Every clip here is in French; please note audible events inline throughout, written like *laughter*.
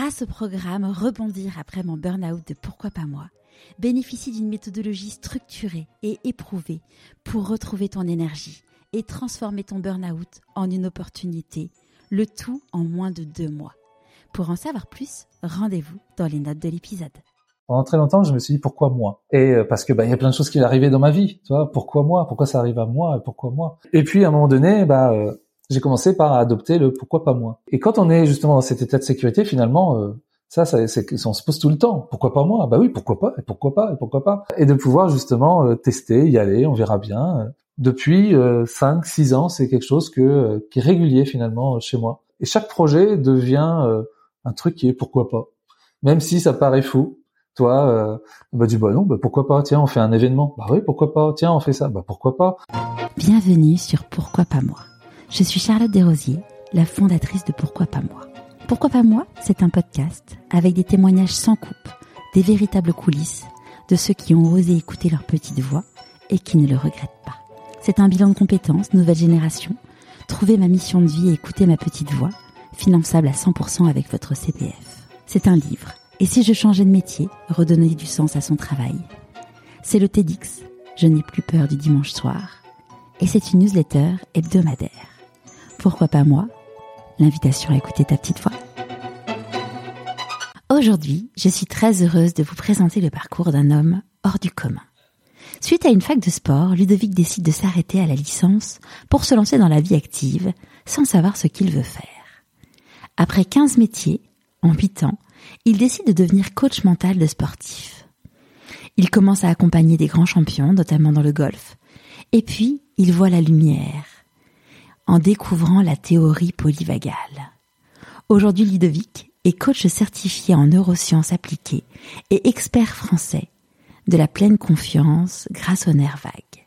grâce au programme Rebondir après mon burn-out de Pourquoi pas moi, bénéficie d'une méthodologie structurée et éprouvée pour retrouver ton énergie et transformer ton burn-out en une opportunité, le tout en moins de deux mois. Pour en savoir plus, rendez-vous dans les notes de l'épisode. Pendant très longtemps, je me suis dit pourquoi moi? Et euh, parce que bah y a plein de choses qui arrivaient dans ma vie, tu vois, pourquoi moi? Pourquoi ça arrive à moi? Et pourquoi moi? Et puis à un moment donné, bah euh, j'ai commencé par adopter le pourquoi pas moi. Et quand on est justement dans cet état de sécurité, finalement, euh, ça, ça on se pose tout le temps. Pourquoi pas moi? Bah oui, pourquoi pas? Et pourquoi pas? Et pourquoi pas? Et de pouvoir justement tester, y aller, on verra bien. Depuis euh, 5, 6 ans, c'est quelque chose que qui est régulier finalement chez moi. Et chaque projet devient un truc qui est pourquoi pas. Même si ça paraît fou, toi, euh, bah du bah non, bah pourquoi pas? Tiens, on fait un événement. Bah oui, pourquoi pas? Tiens, on fait ça. Bah pourquoi pas? Bienvenue sur Pourquoi pas moi. Je suis Charlotte Desrosiers, la fondatrice de Pourquoi pas moi. Pourquoi pas moi C'est un podcast avec des témoignages sans coupe, des véritables coulisses de ceux qui ont osé écouter leur petite voix et qui ne le regrettent pas. C'est un bilan de compétences, nouvelle génération. Trouver ma mission de vie et écouter ma petite voix, finançable à 100% avec votre CPF. C'est un livre et si je changeais de métier, redonner du sens à son travail? C'est le TEDx, Je n'ai plus peur du dimanche soir. Et c'est une newsletter hebdomadaire. Pourquoi pas moi? L'invitation à écouter ta petite voix. Aujourd'hui, je suis très heureuse de vous présenter le parcours d'un homme hors du commun. Suite à une fac de sport, Ludovic décide de s'arrêter à la licence pour se lancer dans la vie active sans savoir ce qu'il veut faire. Après 15 métiers, en 8 ans, il décide de devenir coach mental de sportifs. Il commence à accompagner des grands champions, notamment dans le golf. Et puis, il voit la lumière en découvrant la théorie polyvagale. Aujourd'hui, Ludovic est coach certifié en neurosciences appliquées et expert français de la pleine confiance grâce au nerf vague.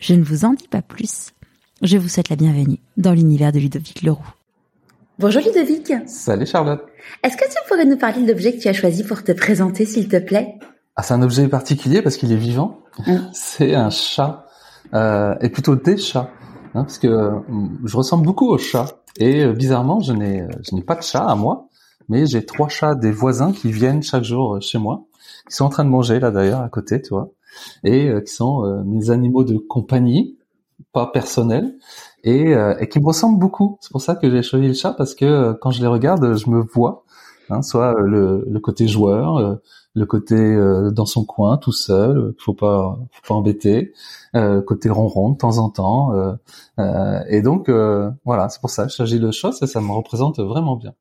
Je ne vous en dis pas plus. Je vous souhaite la bienvenue dans l'univers de Ludovic Leroux. Bonjour Ludovic. Salut Charlotte. Est-ce que tu pourrais nous parler de l'objet que tu as choisi pour te présenter, s'il te plaît? Ah, c'est un objet particulier parce qu'il est vivant. Hum. *laughs* C'est un chat, euh, et plutôt des chats, hein, parce que euh, je ressemble beaucoup au chat. Et euh, bizarrement, je n'ai, je n'ai pas de chat à moi, mais j'ai trois chats des voisins qui viennent chaque jour chez moi, qui sont en train de manger là d'ailleurs à côté, tu vois, et qui sont mes animaux de compagnie, pas personnels et, euh, et qui me ressemble beaucoup. C'est pour ça que j'ai choisi le chat parce que euh, quand je les regarde, je me vois, hein, soit euh, le, le, côté joueur, le côté dans son coin tout seul, faut pas faut pas embêter, côté ronron de temps en temps. et donc voilà, c'est pour ça que j'ai le chat, ça, ça me représente vraiment bien.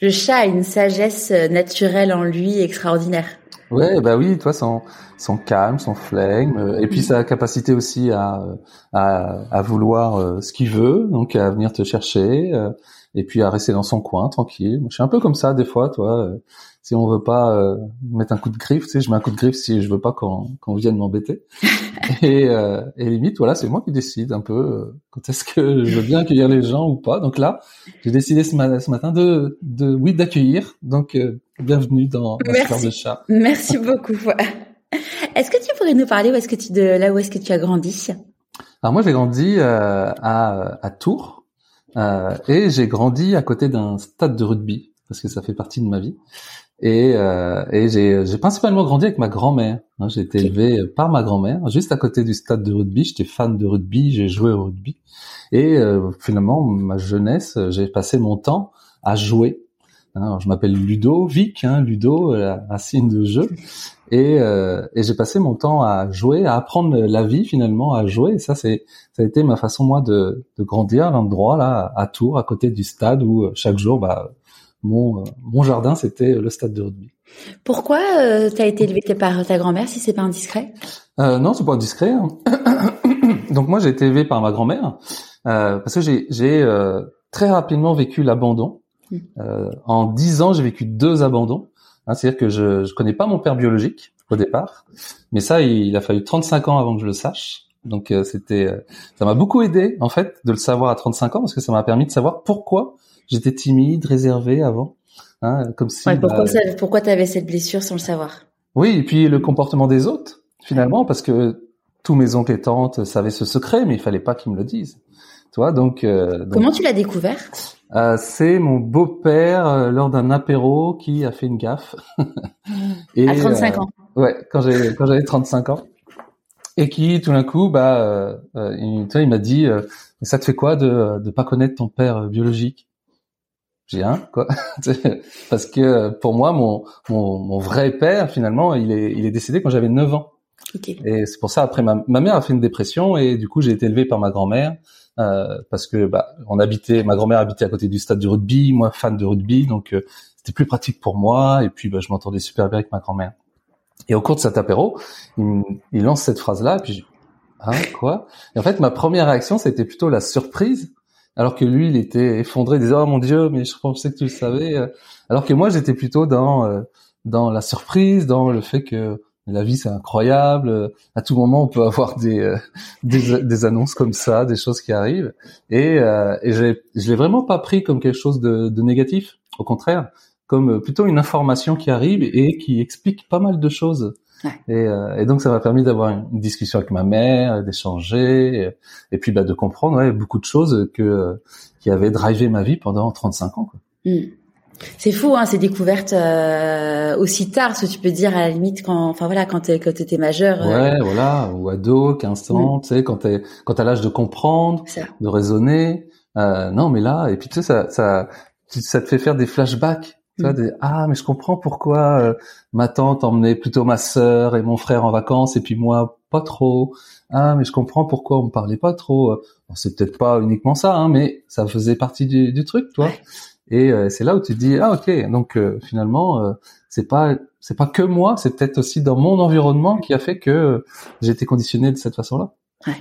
Le chat a une sagesse naturelle en lui extraordinaire. Ouais, bah oui, toi, son, son calme, son flegme, euh, et puis sa capacité aussi à, à, à vouloir euh, ce qu'il veut, donc à venir te chercher, euh, et puis à rester dans son coin, tranquille. Moi, je suis un peu comme ça des fois, toi. si on veut pas mettre un coup de griffe, tu sais, je mets un coup de griffe si je veux pas qu'on qu'on vienne m'embêter. *laughs* et, et limite, voilà, c'est moi qui décide un peu quand est-ce que je veux bien accueillir les gens ou pas. Donc là, j'ai décidé ce, matin de, de oui d'accueillir. Donc Bienvenue dans l'histoire de chat. Merci beaucoup. Est-ce que tu pourrais nous parler où est-ce que tu de là où est-ce que tu as grandi? Alors moi j'ai grandi euh, à, à Tours euh, et j'ai grandi à côté d'un stade de rugby parce que ça fait partie de ma vie. Et, euh, et j'ai, principalement grandi avec ma grand-mère. Hein, j'ai été élevé par ma grand-mère, juste à côté du stade de rugby. J'étais fan de rugby, j'ai joué au rugby. Et euh, finalement, ma jeunesse, j'ai passé mon temps à jouer alors, je m'appelle Ludovic, hein, Ludo, la racine de jeu, et, euh, et j'ai passé mon temps à jouer, à apprendre la vie finalement, à jouer. Et ça, c'est ça a été ma façon moi de, de grandir à l'endroit là, à Tours, à côté du stade où euh, chaque jour, bah, mon euh, mon jardin c'était le stade de rugby. Pourquoi euh, tu as été élevé par ta grand-mère si c'est pas indiscret? Euh, Non, c'est pas indiscret. Hein. *coughs* Donc moi, j'ai été élevé par ma grand-mère euh, parce que j'ai j'ai très rapidement vécu l'abandon. Euh, en dix ans, j'ai vécu deux abandons. Hein, C'est-à-dire que je je connais pas mon père biologique au départ, mais ça, il, a fallu 35 ans avant que je le sache. Donc euh, c'était, euh, ça m'a beaucoup aidé en fait de le savoir à 35 ans parce que ça m'a permis de savoir pourquoi j'étais timide, réservé avant. Hein, comme si. Ouais, pourquoi bah, pourquoi tu avais cette blessure sans le savoir? Oui, et puis le comportement des autres finalement parce que tous mes oncles et tantes savaient ce secret, mais il fallait pas qu'ils me le disent Donc, comment tu l'as découvert? C'est mon beau-père lors d'un apéro qui a fait une gaffe. *laughs* Et, à 35 ans. Ouais, quand j'ai quand j'avais 35 ans et qui tout d'un coup bah euh, il, il m'a dit ça te fait quoi de de pas connaître ton père biologique? J'ai un quoi *laughs* parce que pour moi mon, mon, mon vrai père finalement il est il est décédé quand j'avais 9 ans okay. et c'est pour ça après ma, ma mère a fait une dépression et du coup j'ai été élevé par ma grand-mère euh, parce que bah on habitait ma grand-mère habitait à côté du stade du rugby moi fan de rugby donc euh, c'était plus pratique pour moi et puis bah, je m'entendais super bien avec ma grand-mère et au cours de cet apéro il, il lance cette phrase là et puis je, hein quoi? Et en fait ma première réaction c'était plutôt la surprise alors que lui, il était effondré, il disait oh mon Dieu, mais je pensais que tu le savais. Alors que moi, j'étais plutôt dans euh, dans la surprise, dans le fait que la vie c'est incroyable. À tout moment, on peut *laughs* avoir des euh, des, des, annonces comme ça, des choses qui arrivent. Et, euh, et je l'ai vraiment pas pris comme quelque chose de, de négatif. Au contraire, comme plutôt une information qui arrive et qui explique pas mal de choses. Et, euh, et, donc ça m'a permis d'avoir une discussion avec ma mère, d'échanger, et, puis bah, de comprendre ouais, beaucoup de choses que qui avaient drivé ma vie pendant 35 ans. Quoi. Hmm. C'est fou, hein, ces découvertes euh, aussi tard, ce que tu peux dire à la limite quand, enfin voilà, quand t'es quand majeur. Euh. Ouais, voilà, ou ado, 15 ans, hmm. tu sais, quand t'es quand t'as l'âge de comprendre, de raisonner. Euh, non, mais là, et puis tu sais, ça, ça, ça te fait faire des flashbacks tu vois, mm. ah mais je comprends pourquoi euh, ma tante emmenait plutôt ma sœur et mon frère en vacances et puis moi pas trop. Ah mais je comprends pourquoi on me parlait pas trop. Bon, c'est peut-être pas uniquement ça, hein, mais ça faisait partie du, du truc, toi. Et euh, c'est là où tu te dis ah ok donc finalement c'est pas c'est pas que moi, c'est peut-être aussi dans mon environnement qui a fait que j'ai été conditionné de cette façon-là. Ouais.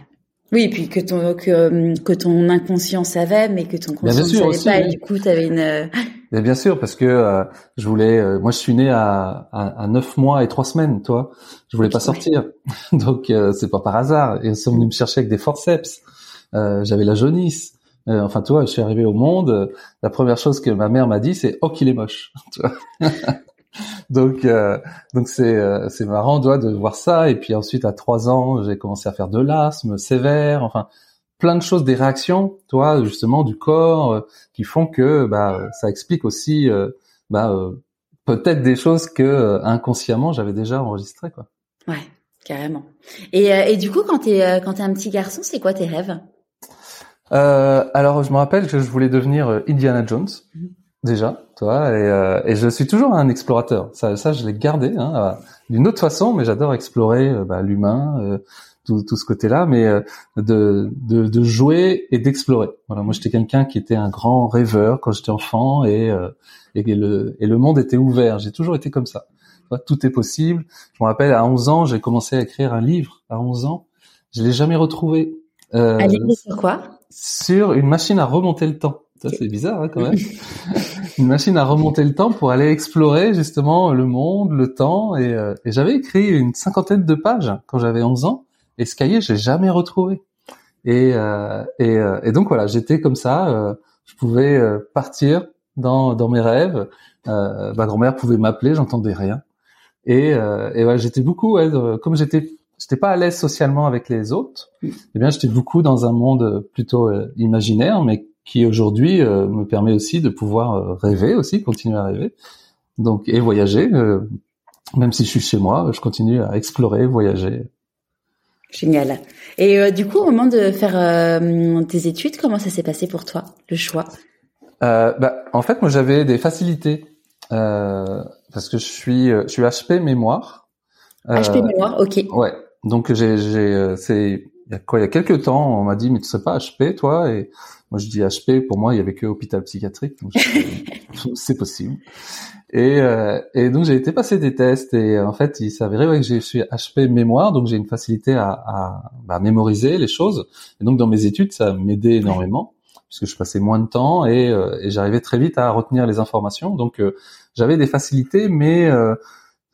Oui, et puis que ton que, que ton inconscient savait, mais que ton conscient ne savait pas, et du coup, tu avais une mais bien sûr, parce que euh, je voulais. Euh, moi, je suis né à, à, à 9 mois et trois semaines, toi. Je voulais pas sortir, *laughs* donc euh, c'est pas par hasard. Et ils sont venus me chercher avec des forceps. J'avais la jaunisse. Enfin, toi, je suis arrivé au monde. la première chose que ma mère m'a dit, c'est "Oh, qu'il est moche." *laughs* *laughs* donc, donc c'est c'est marrant, toi, de voir ça. Et puis ensuite, à trois ans, j'ai commencé à faire de l'asthme sévère. Enfin, plein de choses, des réactions, toi, justement, du corps, euh, qui font que bah, ça explique aussi euh, bah, euh, peut-être des choses que inconsciemment j'avais déjà enregistrées, quoi. Ouais, carrément. Et, et du coup, quand t'es quand t'es un petit garçon, c'est quoi tes rêves? Alors, je me rappelle que je voulais devenir Indiana Jones. Mhm. Déjà, toi, et, et je suis toujours un explorateur. Ça, ça, je l'ai gardé hein, d'une autre façon, mais j'adore explorer bah, l'humain, tout, tout ce côté-là, mais euh, de, de, de, jouer et d'explorer. Voilà, moi j'étais quelqu'un qui était un grand rêveur quand j'étais enfant et, euh, et, le, et le monde était ouvert. J'ai toujours été comme ça. Tout est possible. Je me rappelle, à 11 ans, j'ai commencé à écrire un livre. À 11 ans, je l'ai jamais retrouvé. Euh, un livre sur quoi? Sur une machine à remonter le temps. Ça, c'est bizarre hein, quand même. *laughs* une machine à remonter le temps pour aller explorer justement le monde, le temps. Et, euh, et j'avais écrit une cinquantaine de pages quand j'avais 11 ans. Et ce cahier, j'ai jamais retrouvé. Et, euh, et, euh, et, donc voilà, j'étais comme ça. Euh, je pouvais euh, partir dans, dans mes rêves. Euh, ma grand-mère pouvait m'appeler, j'entendais rien. Et, et voilà, j'étais beaucoup, comme j'étais, j'étais pas à l'aise socialement avec les autres. Eh bien, j'étais beaucoup dans un monde plutôt imaginaire, mais qui aujourd'hui me permet aussi de pouvoir rêver aussi, continuer à rêver. Donc et voyager. même si je suis chez moi, je continue à explorer, voyager. Génial. Et euh, du coup, au moment de faire euh, tes études, comment ça s'est passé pour toi, le choix? Euh, bah, En fait, moi, j'avais des facilités euh, parce que je suis, je suis HP mémoire. HP mémoire, ok. Ouais. Donc j'ai, j'ai, c'est il y a quoi? Il y a quelques temps, on m'a dit mais tu sais pas HP, toi? Et moi, je dis HP. Pour moi, il y avait que hôpital psychiatrique. *laughs* c'est possible. Et, euh, et donc j'ai été passer des tests et en fait il s'avérait ouais, que je suis HP mémoire, donc j'ai une facilité à, à bah, mémoriser les choses. Et donc dans mes études ça m'aidait énormément puisque je passais moins de temps et, euh, et j'arrivais très vite à retenir les informations. Donc euh, j'avais des facilités, mais euh,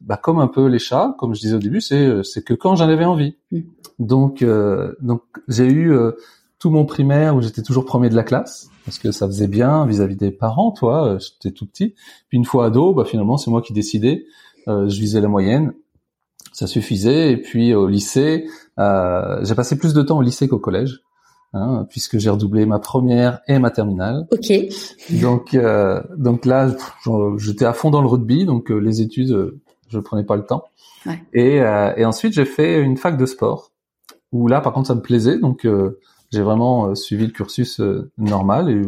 bah, comme un peu les chats, comme je disais au début, c'est c'est que quand j'en avais envie. Mm. Donc donc j'ai eu tout mon primaire où j'étais toujours premier de la classe parce que ça faisait bien vis-à-vis des parents, toi, euh, j'étais tout petit. Puis une fois ado, bah finalement c'est moi qui décidais, euh, je visais la moyenne, ça suffisait. Et puis au lycée, euh, j'ai passé plus de temps au lycée qu'au collège. hein, puisque j'ai redoublé ma première et ma terminale. Ok. Donc, euh, donc là, j'étais à fond dans le rugby, donc euh, les études, euh, je prenais pas le temps. Ouais. Et, et ensuite, j'ai fait une fac de sport, où là, par contre, ça me plaisait, donc j'ai vraiment suivi le cursus normal et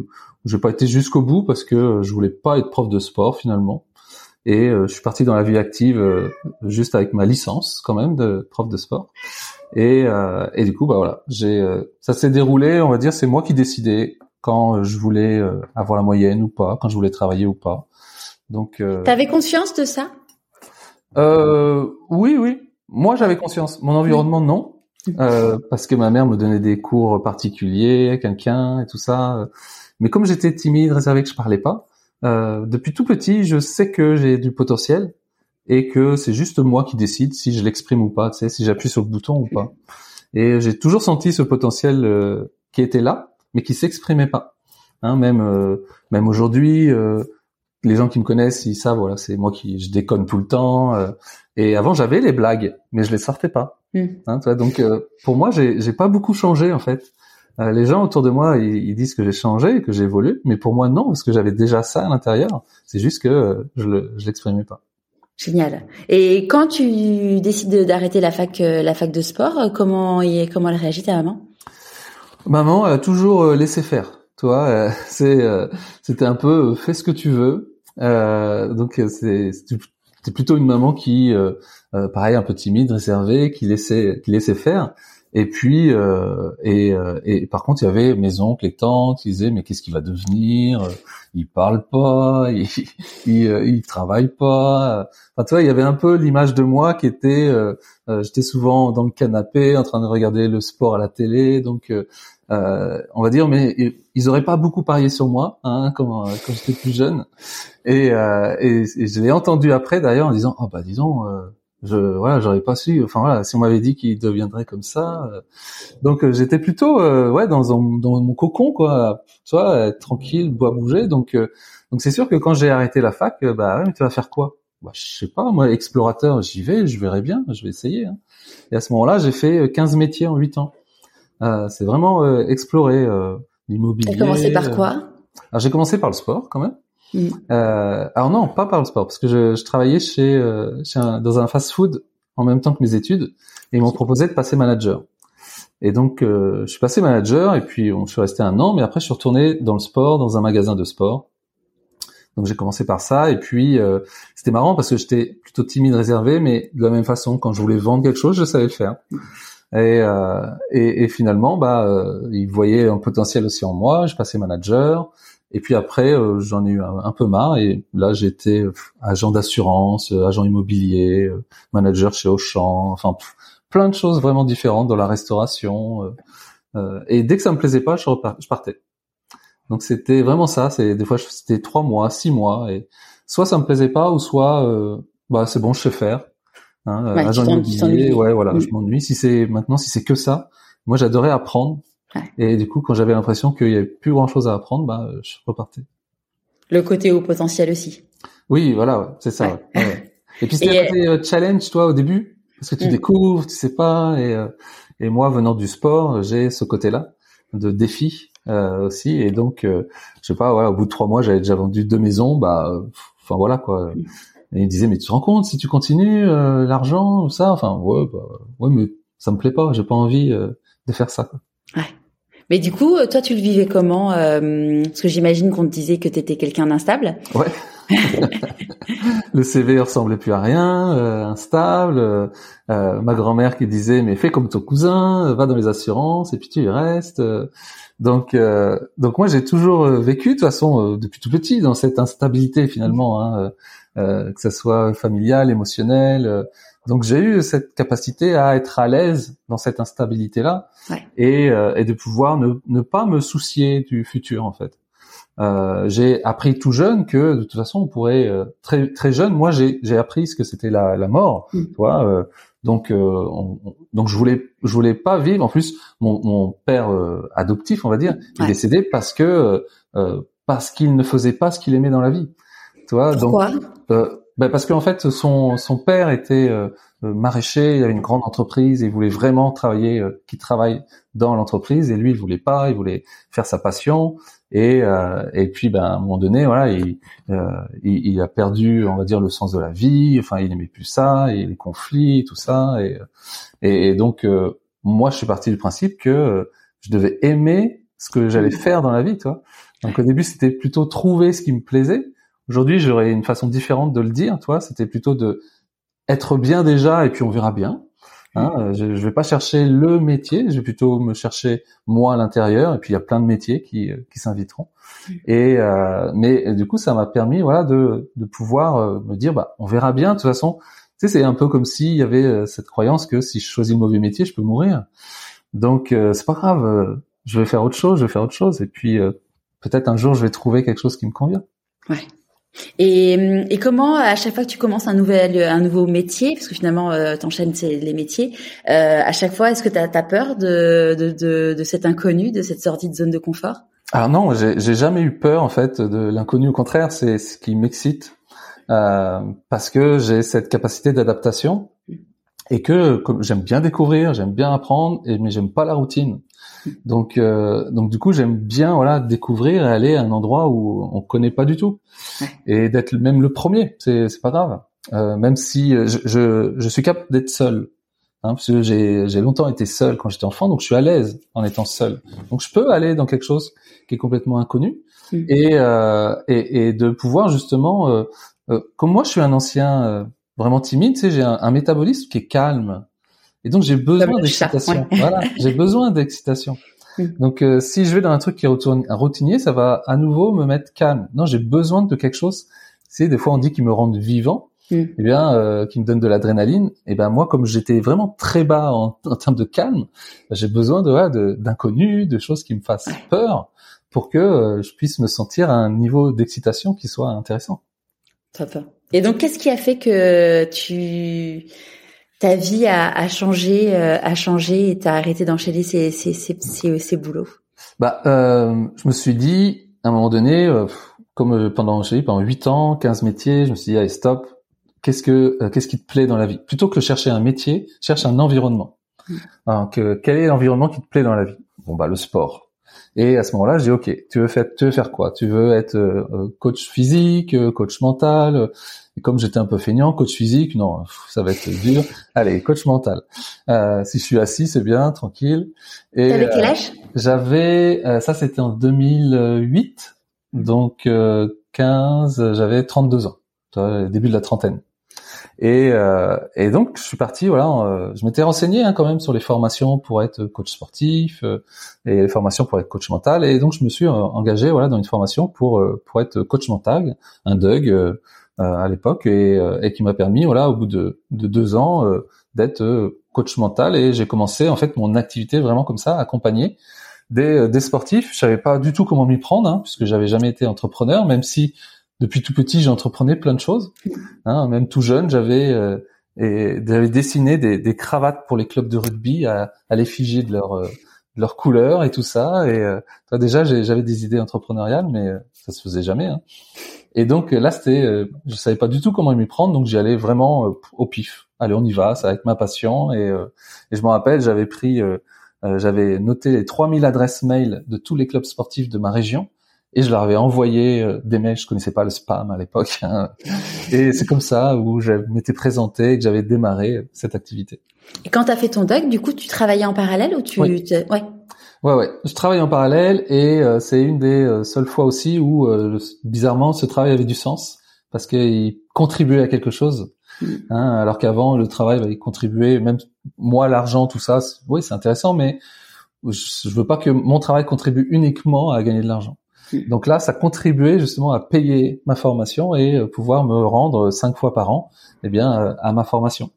j'ai pas été jusqu'au bout parce que je voulais pas être prof de sport finalement. Et je suis parti dans la vie active juste avec ma licence quand même de prof de sport. Et, euh, et du coup, bah voilà, j'ai, euh, ça s'est déroulé, on va dire, c'est moi qui décidais quand je voulais euh, avoir la moyenne ou pas, quand je voulais travailler ou pas. Donc. Euh, T'avais conscience de ça? Euh, Oui, oui. Moi, j'avais conscience. Mon environnement, non. Euh, parce que ma mère me donnait des cours particuliers, quelqu'un et tout ça. Mais comme j'étais timide, réservé, que je parlais pas, euh, depuis tout petit, je sais que j'ai du potentiel et que c'est juste moi qui décide si je l'exprime ou pas, tu sais, si j'appuie sur le bouton ou pas. Et j'ai toujours senti ce potentiel euh, qui était là, mais qui s'exprimait pas. Hein, même euh, même aujourd'hui, euh, les gens qui me connaissent, ils savent, voilà, c'est moi qui je déconne tout le temps. et avant, j'avais les blagues, mais je les sortais pas. Mm. Hein, tu vois, donc pour moi, j'ai pas beaucoup changé en fait. les gens autour de moi, ils, ils disent que j'ai changé, que j'ai évolué, mais pour moi non, parce que j'avais déjà ça à l'intérieur. C'est juste que je le, je l'exprimais pas. Génial. Et quand tu décides d'arrêter la fac, euh, la fac de sport, euh, comment comment elle réagit ta maman? Maman a toujours euh, laissé faire. Toi, *laughs* c'est c'était un peu fais ce que tu veux. Donc c'est c'était plutôt une maman qui, pareil, un peu timide, réservée, qui laissait qui laissait faire. Et puis, euh, et, euh, et, par contre, il y avait mes oncles et tantes qui disaient mais qu'est-ce qu'il va devenir? Il parle pas, *laughs* il, il, euh, il, travaille pas. Enfin, tu vois, il y avait un peu l'image de moi qui était, euh, j'étais souvent dans le canapé en train de regarder le sport à la télé, donc on va dire, mais ils auraient pas beaucoup parié sur moi hein, quand, quand j'étais plus jeune. Et, et, et je l'ai entendu après d'ailleurs en disant oh bah disons je voilà j'aurais pas su enfin voilà si on m'avait dit qu'il deviendrait comme ça euh, donc euh, j'étais plutôt euh, ouais dans, dans mon cocon quoi. Être tranquille bois bouger. Donc donc c'est sûr que quand j'ai arrêté la fac bah ouais, mais tu vas faire quoi? Bah je sais pas. Moi explorateur j'y vais je verrai bien je vais essayer hein. et à ce moment-là j'ai fait 15 métiers en 8 ans c'est vraiment explorer l'immobilier tu as commencé par quoi? Alors j'ai commencé par le sport quand même Mm. Euh, alors non, pas par le sport, parce que je, je travaillais chez, euh, chez un, dans un fast-food en même temps que mes études, et ils m'ont proposé de passer manager. Et donc, euh, je suis passé manager, et puis on, je suis resté un an, mais après je suis retourné dans le sport, dans un magasin de sport. Donc j'ai commencé par ça, et puis euh, c'était marrant parce que j'étais plutôt timide, réservé, mais de la même façon, quand je voulais vendre quelque chose, je savais le faire. Et, euh, et, et, finalement, bah, euh, ils voyaient un potentiel aussi en moi. Je passais manager. Et puis après, euh, j'en ai eu un, peu marre et là j'étais euh, agent d'assurance, euh, agent immobilier, manager chez Auchan, enfin plein de choses vraiment différentes dans la restauration. et dès que ça me plaisait pas, je, je partais. Donc c'était vraiment ça. C'est des fois c'était trois mois, six mois et soit ça me plaisait pas ou soit bah c'est bon, je sais faire. Hein, agent immobilier, ouais voilà, je m'ennuie. Si c'est maintenant, si c'est que ça, moi j'adorais apprendre et du coup, quand j'avais l'impression qu'il y avait plus grand chose à apprendre, bah, je repartais. Le côté au potentiel aussi. Oui, voilà, c'est ça. Et puis *laughs* c'était un côté euh, challenge, toi, au début, parce que tu mm. découvres, tu sais pas, et, euh, et moi, venant du sport, j'ai ce côté-là de défi euh, aussi, et donc, euh, je sais pas, ouais, au bout de trois mois, j'avais déjà vendu deux maisons, bah, enfin voilà quoi. Mm. Et il disait, mais tu te rends compte si tu continues l'argent, ça, enfin ouais, bah, ouais, mais ça me plaît pas, j'ai pas envie de faire ça. Ouais. Mais du coup, euh, toi, tu le vivais comment euh, Parce que j'imagine qu'on te disait que tu étais quelqu'un d'instable. Ouais. *laughs* le CV ressemblait plus à rien, euh, instable. Euh, ma grand-mère qui disait mais fais comme ton cousin, va dans les assurances et puis tu y restes. donc donc moi j'ai toujours vécu de toute façon depuis tout petit dans cette instabilité finalement, hein, que ce soit familiale, émotionnelle. Donc j'ai eu cette capacité à être à l'aise dans cette instabilité là et, euh, et, de pouvoir ne, ne, pas me soucier du futur en fait. Euh, j'ai appris tout jeune que de toute façon on pourrait euh, très très jeune. Moi j'ai j'ai appris ce que c'était la, la mort. Mm. Tu vois, euh, donc on, donc je voulais je voulais pas vivre. En plus mon, mon père adoptif on va dire il est décédé parce que parce qu'il ne faisait pas ce qu'il aimait dans la vie. Tu vois, Pourquoi? donc bah parce qu'en fait son son père était euh, euh, maraîcher, il avait une grande entreprise et il voulait vraiment travailler, euh, qui travaille dans l'entreprise et lui il voulait pas, il voulait faire sa passion et et puis ben à un moment donné voilà il, il, il a perdu on va dire le sens de la vie, enfin il n'aimait plus ça et les conflits tout ça et et, donc moi je suis parti du principe que je devais aimer ce que j'allais faire dans la vie, toi. Donc au début c'était plutôt trouver ce qui me plaisait Aujourd'hui, j'aurais une façon différente de le dire, toi. C'était plutôt de être bien déjà et puis on verra bien. Hein. Mm. je, je vais pas chercher le métier, je vais plutôt me chercher moi à l'intérieur. Et puis il y a plein de métiers qui, euh, qui s'inviteront. Mm. Et euh, mais du coup, ça m'a permis, voilà, de, de pouvoir euh, me dire, bah, on verra bien. De toute façon, tu sais, c'est un peu comme s'il y avait euh, cette croyance que si je choisis le mauvais métier, je peux mourir. Donc c'est pas grave. je vais faire autre chose, je vais faire autre chose. Et puis peut-être un jour, je vais trouver quelque chose qui me convient. Ouais. Et, et, comment à chaque fois que tu commences un nouvel un nouveau métier, parce que finalement euh, t'enchaînes les métiers, euh, à chaque fois est-ce que tu as, peur de, de, de, de, cet inconnu, de cette sortie de zone de confort? Alors non, j'ai jamais eu peur en fait de l'inconnu. Au contraire, c'est ce qui m'excite euh, parce que j'ai cette capacité d'adaptation et que j'aime bien découvrir, j'aime bien apprendre, et, mais j'aime pas la routine. Donc, euh, donc du coup, j'aime bien voilà découvrir et aller à un endroit où on connaît pas du tout et d'être même le premier. C'est c'est pas grave. Euh, même si euh, je, je, je suis capable d'être seul, hein, parce que j'ai j'ai longtemps été seul quand j'étais enfant, donc je suis à l'aise en étant seul. Donc je peux aller dans quelque chose qui est complètement inconnu mm. et, euh, et, et de pouvoir justement, euh, euh, comme moi je suis un ancien vraiment timide, tu sais, j'ai un, un métabolisme qui est calme. Et donc j'ai besoin d'excitation. Voilà, j'ai besoin d'excitation. Donc euh, si je vais dans un truc qui est routinier, ça va à nouveau me mettre calme. Non, j'ai besoin de quelque chose. C'est des fois on dit qu'il me rende vivant, mm. eh bien euh, qui me donne de l'adrénaline. Et eh ben moi comme j'étais vraiment très bas en, termes de calme, ben, j'ai besoin de d'inconnus, de, choses qui me fassent peur pour que euh, je puisse me sentir à un niveau d'excitation qui soit intéressant. Top. Et donc qu'est-ce qui a fait que tu ta vie a, a changé, euh, a changé et t'as arrêté d'enchaîner ces, ces, ces, ces, boulots? Bah, euh, je me suis dit, à un moment donné, euh, comme euh, pendant, je pendant 8 ans, 15 métiers, je me suis dit, allez, stop, qu'est-ce que, qu'est-ce qui te plaît dans la vie? Plutôt que chercher un métier, cherche un environnement. Mm. Donc, quel est l'environnement qui te plaît dans la vie? Bon, bah, le sport. Et à ce moment-là, je dis ok, tu veux faire, tu veux faire quoi? Tu veux être coach physique, coach mental, et comme j'étais un peu feignant, coach physique, non, ça va être dur. *laughs* Allez, coach mental. Euh, si je suis assis, c'est bien, tranquille. Et T'avais quel euh, âge? J'avais, euh, ça c'était en 2008, donc 15, j'avais 32 ans, début de la trentaine. Et, et donc je suis parti, voilà, je m'étais renseigné hein, quand même sur les formations pour être coach sportif et les formations pour être coach mental. Et donc je me suis engagé, voilà, dans une formation pour pour être coach mental, un DUG euh, à l'époque et, euh, et, qui m'a permis, voilà, au bout de, de deux ans, euh, d'être coach mental et j'ai commencé en fait mon activité vraiment comme ça, accompagner des, des sportifs. Je savais pas du tout comment m'y prendre, hein, puisque j'avais jamais été entrepreneur, même si depuis tout petit j'entreprenais plein de choses. Hein, même tout jeune, j'avais et j'avais dessiné des, des, cravates pour les clubs de rugby à, à l'effigie de leur de leur couleur et tout ça. Et euh, déjà j'avais des idées entrepreneuriales, mais ça se faisait jamais. Hein. Et donc là, c'était, euh, je savais pas du tout comment m'y prendre, donc j'y allais vraiment euh, au pif. Allez, on y va, ça va être ma passion. Et, euh, et je me rappelle, j'avais pris, j'avais noté les 3000 adresses mail de tous les clubs sportifs de ma région et je leur avais envoyé des mails. Je connaissais pas le spam à l'époque. Hein. Et c'est comme ça où je m'étais présenté et que j'avais démarré cette activité. Et quand tu as fait ton doc, du coup, tu travaillais en parallèle ou tu, ouais. ouais. Ouais, ouais. Je travaille en parallèle et euh, c'est une des euh, seules fois aussi où, euh, bizarrement, ce travail avait du sens parce qu'il contribuait à quelque chose. Mm. Hein, alors qu'avant, le travail, va y contribuer, même moi, l'argent, tout ça, oui, c'est intéressant, mais je, veux pas que mon travail contribue uniquement à gagner de l'argent. Donc là, ça contribuait justement à payer ma formation et pouvoir me rendre cinq fois par an, eh bien, à ma formation.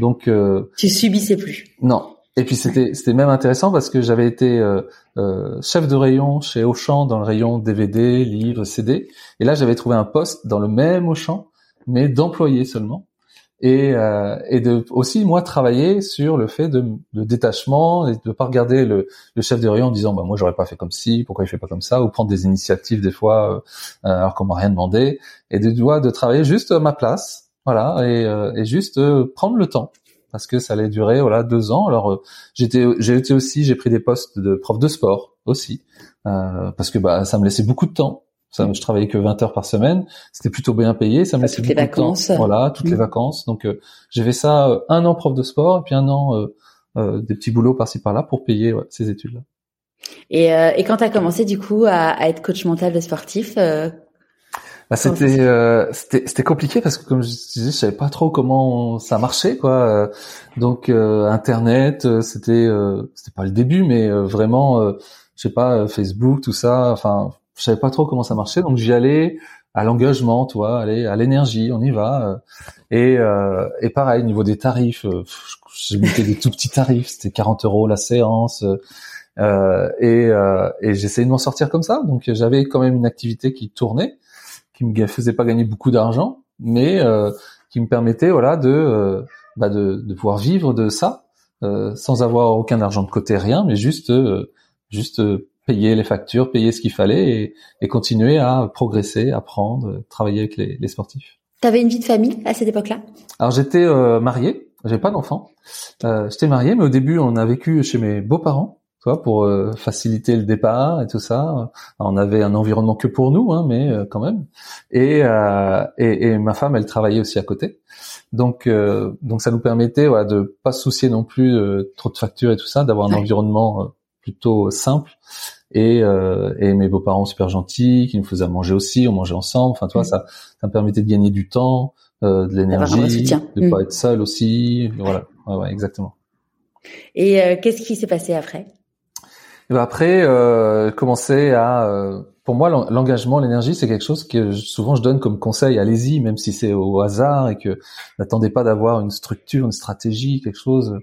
Donc, tu subissais plus. Non, et puis c'était c'était même intéressant parce que j'avais été euh, euh, chef de rayon chez Auchan dans le rayon DVD, livres, CD. Et là j'avais trouvé un poste dans le même Auchan, mais d'employé seulement. Et, euh, et de aussi moi travailler sur le fait de, de détachement et de pas regarder le, le, chef de rayon en disant bah moi j'aurais pas fait comme ci, pourquoi il fait pas comme ça, ou prendre des initiatives des fois euh, alors qu'on m'a rien demandé. Et de doigt de travailler juste à ma place voilà, et, et juste prendre le temps parce que ça allait durer voilà deux ans. Alors j'étais j'ai été aussi j'ai pris des postes de prof de sport aussi parce que bah ça me laissait beaucoup de temps ça, je travaillais que 20 heures par semaine. C'était plutôt bien payé. Ça me laissait beaucoup de temps. Voilà, toutes les mm. vacances. Donc, euh, j'ai fait ça euh, un an prof de sport et puis un an euh, des petits boulots par-ci par-là pour payer ces études-là. Et, et quand tu as commencé du coup à, à, être coach mental de sportif bah, c'était c'était c'était compliqué parce que comme je disais, je savais pas trop comment ça marchait quoi. Donc internet, c'était c'était pas le début mais vraiment je sais pas Facebook tout ça, enfin je savais pas trop comment ça marchait, donc j'y allais à l'engagement, toi, allez, à l'énergie, on y va. Euh, et, euh, et pareil, au niveau des tarifs, euh, j'ai mis des tout petits tarifs, c'était 40 euros la séance. Euh, et, euh, et j'essayais de m'en sortir comme ça. Donc j'avais quand même une activité qui tournait, qui me faisait pas gagner beaucoup d'argent, mais qui me permettait, voilà, de, bah de, de pouvoir vivre de ça, sans avoir aucun argent de côté, rien, mais juste, juste payer les factures, payer ce qu'il fallait et, et, continuer à progresser, apprendre, travailler avec les, les sportifs. T'avais une vie de famille à cette époque-là? Alors j'étais euh, marié, j'avais pas d'enfant. Euh, j'étais marié, mais au début on a vécu chez mes beaux-parents, toi, pour euh, faciliter le départ et tout ça. on avait un environnement que pour nous, hein, mais euh, quand même. Et, euh, et, et, ma femme, elle travaillait aussi à côté. Donc, donc ça nous permettait voilà, de pas se soucier non plus trop de factures et tout ça, d'avoir un environnement plutôt simple. Et, euh, et mes beaux-parents super gentils, qui nous faisaient manger aussi, on mangeait ensemble. Enfin, toi, mm. ça, ça me permettait de gagner du temps, euh, de l'énergie, de pas mm. être seul aussi. Voilà, ouais, ouais exactement. Et euh, qu'est-ce qui s'est passé après? Et ben après, euh, commencer à, euh, pour moi, l'engagement, l'énergie, c'est quelque chose que souvent je donne comme conseil. Allez-y, même si c'est au hasard et que n'attendez pas d'avoir une structure, une stratégie, quelque chose.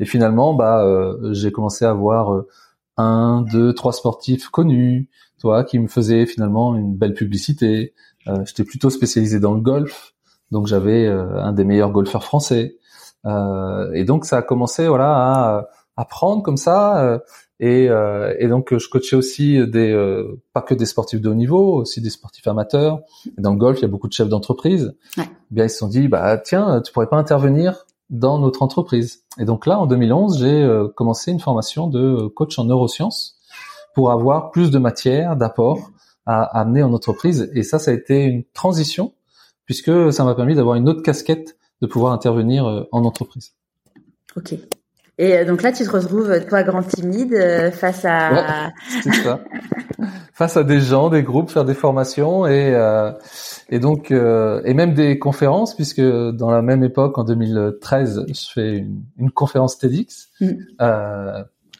Et finalement, bah, euh, j'ai commencé à avoir euh, un, deux, trois sportifs connus, toi, qui me faisaient finalement une belle publicité. Euh, J'étais plutôt spécialisé dans le golf, donc j'avais un des meilleurs golfeurs français. et donc ça a commencé, voilà, à apprendre comme ça et, euh, et, donc je coachais aussi des euh, pas que des sportifs de haut niveau, aussi des sportifs amateurs. dans le golf, il y a beaucoup de chefs d'entreprise. Ouais. Eh bien ils se sont dit bah tiens, tu pourrais pas intervenir dans notre entreprise. Et donc là en 2011, j'ai euh, commencé une formation de coach en neurosciences pour avoir plus de matière, d'apport à, à amener en entreprise. Et ça, ça a été une transition puisque ça m'a permis d'avoir une autre casquette de pouvoir intervenir euh, en entreprise. Ok. Et euh, donc là, tu te retrouves, toi, grand timide, euh, face à... c'est ça. *laughs* face à des gens, des groupes, faire des formations et, euh, et donc, et même des conférences, puisque dans la même époque, en 2013, je fais une, une conférence TEDx. Mm.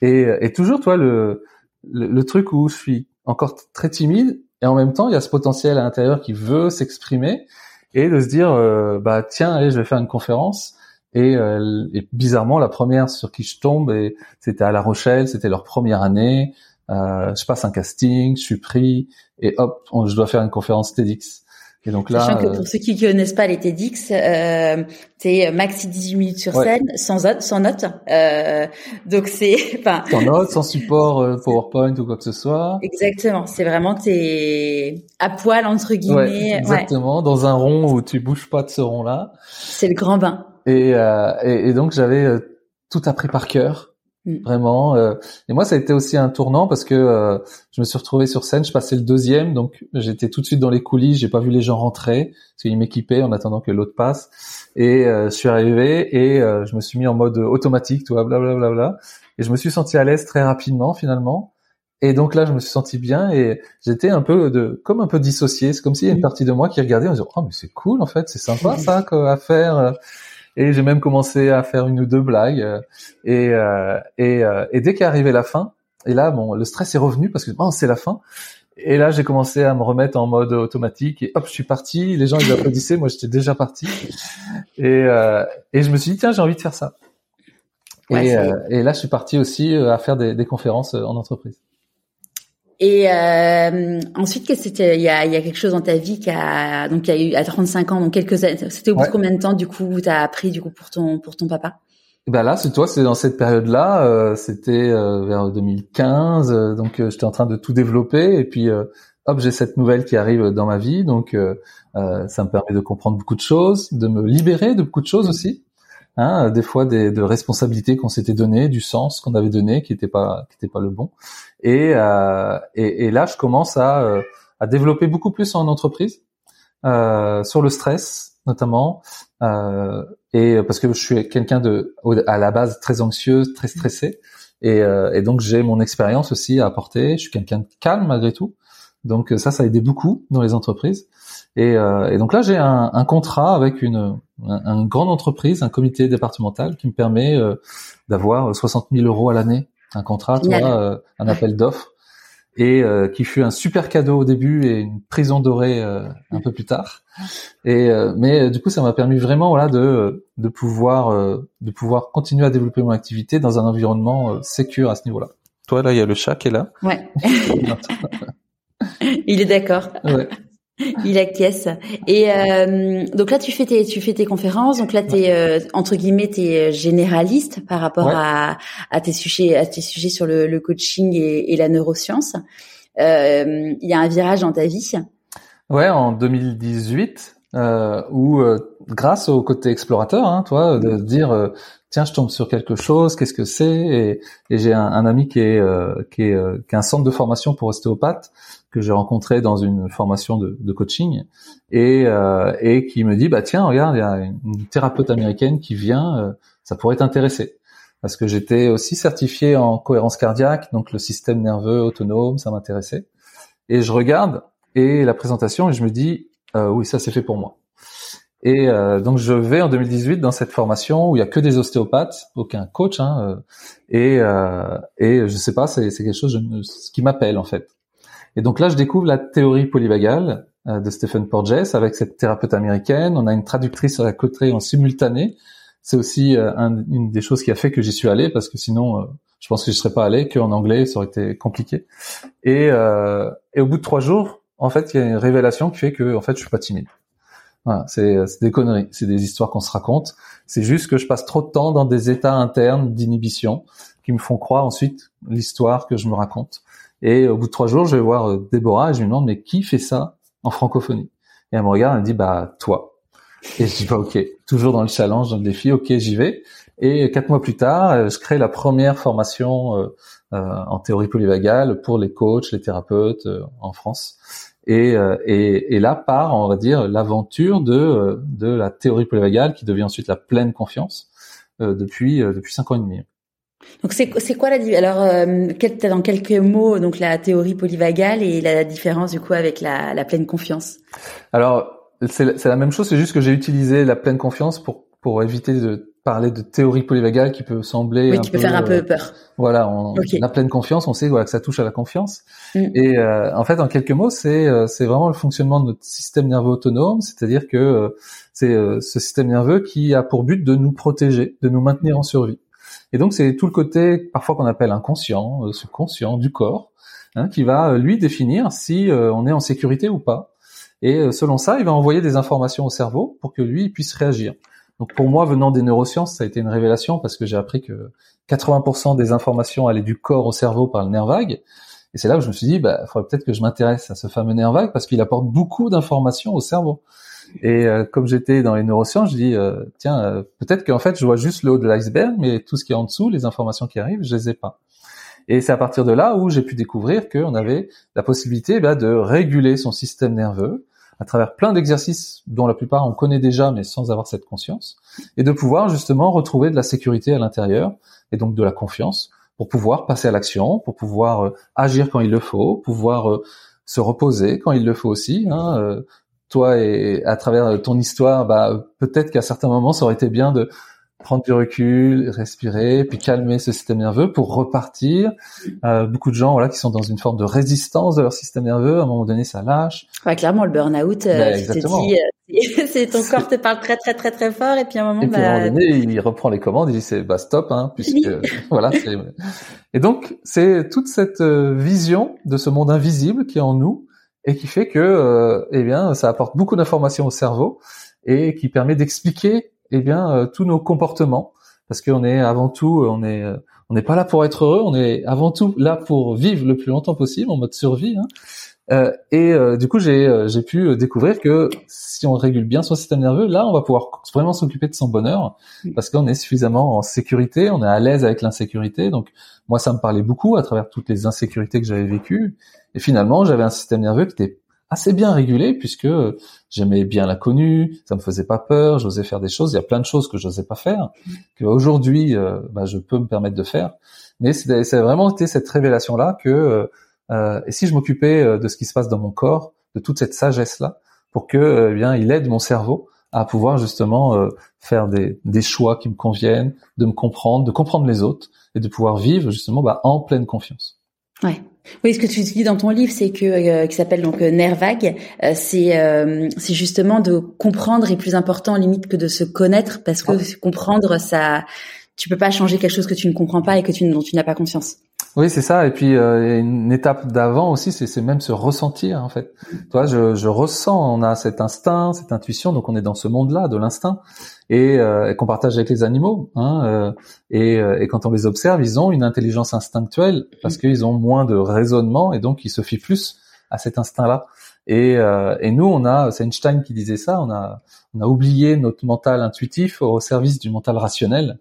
et, et toujours, toi, le, le, truc où je suis encore très timide et en même temps, il y a ce potentiel à l'intérieur qui veut s'exprimer et de se dire, bah tiens, allez, je vais faire une conférence et, euh, et, bizarrement, la première sur qui je tombe, c'était à La Rochelle, c'était leur première année. Euh, je passe un casting, je suis pris, et hop, je dois faire une conférence TEDx. Et donc là, Sachant que pour euh, ceux qui connaissent pas les TEDx, euh, c'est maxi 18 minutes sur scène, sans, sans notes. Euh, donc c'est, *laughs* enfin, sans notes, sans support euh, PowerPoint ou quoi que ce soit. Exactement. C'est vraiment t'es à poil entre guillemets. Ouais, exactement. Dans un rond où tu bouges pas de ce rond-là. C'est le grand bain. Et, euh, et, et, donc j'avais euh, tout appris par cœur, mm. vraiment. Euh, et moi, ça a été aussi un tournant parce que je me suis retrouvé sur scène. Je passais le deuxième, donc j'étais tout de suite dans les coulisses. J'ai pas vu les gens rentrer parce qu'ils m'équipaient en attendant que l'autre passe. Et je suis arrivé et je me suis mis en mode automatique, tout blablabla. Bla, bla, bla, et je me suis senti à l'aise très rapidement finalement. Et donc là, je me suis senti bien et j'étais un peu de, comme un peu dissocié. C'est comme s'il y a une partie de moi qui regardait en disant, oh mais c'est cool en fait, c'est sympa *laughs* ça quoi, à faire. Et j'ai même commencé à faire une ou deux blagues. Euh, et, euh, et, euh, et dès qu'est arrivé la fin, et là, bon, le stress est revenu parce que oh, c'est la fin. Et là, j'ai commencé à me remettre en mode automatique et hop, je suis parti. Les gens ils applaudissaient, moi j'étais déjà parti. Et, euh, et je me suis dit tiens, j'ai envie de faire ça. et, euh, et, là, je suis parti aussi à faire des, des conférences en entreprise. Et euh, ensuite, qu'est-ce c'était? Il y a, il y a quelque chose dans ta vie qui a donc il y a eu à 35 ans, donc quelques années. C'était au bout de combien de temps du coup tu as appris du coup pour ton pour ton papa? Ben là, c'est toi, c'est dans cette période-là, euh, c'était euh, vers 2015, euh, donc j'étais en train de tout développer et puis hop, j'ai cette nouvelle qui arrive dans ma vie, donc euh, ça me permet de comprendre beaucoup de choses, de me libérer de beaucoup de choses aussi. Hein, des fois des, de responsabilités qu'on s'était donné, du sens qu'on avait donné qui n'était pas qui était pas le bon. Et, et, et là, je commence à, à développer beaucoup plus en entreprise sur le stress notamment, euh, et parce que je suis quelqu'un de à la base très anxieuse, très stressé, et, euh, et donc j'ai mon expérience aussi à apporter. Je suis quelqu'un de calme malgré tout, donc ça, ça a aidé beaucoup dans les entreprises. Et, euh, et donc là, j'ai un, un, contrat avec une, une, grande entreprise, un comité départemental qui me permet euh, d'avoir 60 000 euros à l'année, un contrat, tu vois, euh, un appel d'offres et euh, qui fut un super cadeau au début et une prison dorée euh, un peu plus tard. Et euh, mais du coup, ça m'a permis vraiment voilà de de pouvoir de pouvoir continuer à développer mon activité dans un environnement sécure à ce niveau-là. Toi là, il y a le chat qui est là. Ouais. *laughs* il est d'accord. Ouais. *laughs* Il acquiesce. Et euh, donc là, tu fais tes, tu fais tes conférences. Donc là, t'es euh, entre guillemets, t'es généraliste par rapport à, à tes sujets, à tes sujets sur le, le coaching et, et, la neuroscience. Euh, il y a un virage dans ta vie. Ouais, en 2018, euh, où grâce au côté explorateur, hein, toi, de dire tiens, je tombe sur quelque chose, qu'est-ce que c'est? Et, et j'ai un, un, ami qui est qui est qui a un centre de formation pour ostéopathes que j'ai rencontré dans une formation de, coaching et, euh, et qui me dit bah tiens regarde il y a une thérapeute américaine qui vient euh, ça pourrait t'intéresser. Parce que j'étais aussi certifié en cohérence cardiaque donc le système nerveux autonome ça m'intéressait. Et je regarde et la présentation et je me dis euh, oui ça c'est fait pour moi. Et euh, donc je vais en 2018 dans cette formation où il y a que des ostéopathes, aucun coach, hein, euh, et euh, et je sais pas, c'est quelque chose qui m'appelle en fait. Et donc là, je découvre la théorie polyvagale euh, de Stephen Porges avec cette thérapeute américaine. On a une traductrice à la côté en simultané. C'est aussi euh, une des choses qui a fait que j'y suis allé parce que sinon, euh, je pense que je serais pas allé qu'en anglais, ça aurait été compliqué. Et, et au bout de trois jours, en fait, il y a une révélation qui fait que, en fait, je suis pas timide. Voilà, c'est des conneries, c'est des histoires qu'on se raconte. C'est juste que je passe trop de temps dans des états internes d'inhibition qui me font croire ensuite l'histoire que je me raconte. Et au bout de trois jours, je vais voir euh, Déborah et je lui demande mais qui fait ça en francophonie? Et elle me regarde, elle me dit bah toi. Et je dis bah ok, toujours dans le challenge, dans le défi, ok j'y vais. Et quatre mois plus tard, euh, je crée la première formation euh, en théorie polyvagale pour les coachs, les thérapeutes en France. Et, et, et, là part, on va dire, l'aventure de, de la théorie polyvagale qui devient ensuite la pleine confiance depuis depuis cinq ans et demi. Donc c'est quoi la alors euh, dans quelques mots donc la théorie polyvagale et la différence du coup avec la, la pleine confiance? Alors c'est c'est la même chose, c'est juste que j'ai utilisé la pleine confiance pour pour éviter de parler de théorie polyvagale qui peut sembler oui, qui peut faire un peu euh, peur. Voilà, on, la pleine confiance, on sait voilà, que ça touche à la confiance. Mm. Et euh, en fait, en quelques mots, c'est euh, c'est vraiment le fonctionnement de notre système nerveux autonome, c'est-à-dire que c'est ce système nerveux qui a pour but de nous protéger, de nous maintenir en survie. Et donc c'est tout le côté parfois qu'on appelle inconscient, euh, subconscient du corps, hein, qui va euh, lui définir si euh, on est en sécurité ou pas. Et selon ça, il va envoyer des informations au cerveau pour que lui puisse réagir. Donc pour moi, venant des neurosciences, ça a été une révélation parce que j'ai appris que 80% des informations allaient du corps au cerveau par le nerf vague. Et c'est là où je me suis dit, bah, faudrait peut-être que je m'intéresse à ce fameux nerf vague parce qu'il apporte beaucoup d'informations au cerveau. Et euh, comme j'étais dans les neurosciences, je dis euh, tiens, euh, peut-être qu'en fait je vois juste le haut de l'iceberg, mais tout ce qui est en dessous, les informations qui arrivent, je les ai pas. Et c'est à partir de là où j'ai pu découvrir qu'on avait la possibilité bah, de réguler son système nerveux à travers plein d'exercices dont la plupart on connaît déjà, mais sans avoir cette conscience, et de pouvoir justement retrouver de la sécurité à l'intérieur et donc de la confiance pour pouvoir passer à l'action, pour pouvoir agir quand il le faut, pouvoir se reposer quand il le faut aussi, hein, toi et à travers ton histoire, bah peut-être qu'à certains moments, ça aurait été bien de prendre du recul, respirer, puis calmer ce système nerveux pour repartir. Euh, beaucoup de gens, voilà, qui sont dans une forme de résistance de leur système nerveux, à un moment donné, ça lâche. Ouais, clairement, le burn-out, euh, euh, *laughs* c'est ton corps te parle très très très très fort, et puis à un moment, et puis, à un moment bah, donné, il reprend les commandes, il dit c'est bah stop, hein, puisque *laughs* voilà. Et donc, c'est toute cette euh, vision de ce monde invisible qui est en nous, et qui fait que euh, eh bien ça apporte beaucoup d'informations au cerveau et qui permet d'expliquer eh bien euh, tous nos comportements parce qu'on est avant tout on est euh, on n'est pas là pour être heureux on est avant tout là pour vivre le plus longtemps possible en mode survie hein. Euh, et euh, du coup, j'ai euh, j'ai pu découvrir que si on régule bien son système nerveux, là, on va pouvoir vraiment s'occuper de son bonheur parce qu'on est suffisamment en sécurité, on est à l'aise avec l'insécurité. Donc moi, ça me parlait beaucoup à travers toutes les insécurités que j'avais vécues. Et finalement, j'avais un système nerveux qui était assez bien régulé puisque j'aimais bien l'inconnu, ça me faisait pas peur, j'osais faire des choses. Il y a plein de choses que j'osais pas faire que aujourd'hui, bah, je peux me permettre de faire. Mais c'est vraiment été cette révélation là que euh, et si je m'occupais euh, de ce qui se passe dans mon corps, de toute cette sagesse là, pour que euh, eh bien il aide mon cerveau à pouvoir justement faire des, des, choix qui me conviennent, de me comprendre, de comprendre les autres et de pouvoir vivre justement bah, en pleine confiance. Ouais. Oui, ce que tu dis dans ton livre, c'est que qui s'appelle donc nerf vague, c'est c'est justement de comprendre est plus important limite que de se connaître parce que comprendre ça tu peux pas changer quelque chose que tu ne comprends pas et que tu dont tu n'as pas conscience. Oui, c'est ça. Et puis euh, une étape d'avant aussi, c'est même se ressentir en fait. Toi, je, je, ressens, on a cet instinct, cette intuition, donc on est dans ce monde-là de l'instinct et, euh, qu'on partage avec les animaux. Hein, euh, et, et, quand on les observe, ils ont une intelligence instinctuelle parce mm. qu'ils ont moins de raisonnement et donc ils se fient plus à cet instinct-là. Et, et nous, on a, c'est Einstein qui disait ça, on a, on a oublié notre mental intuitif au service du mental rationnel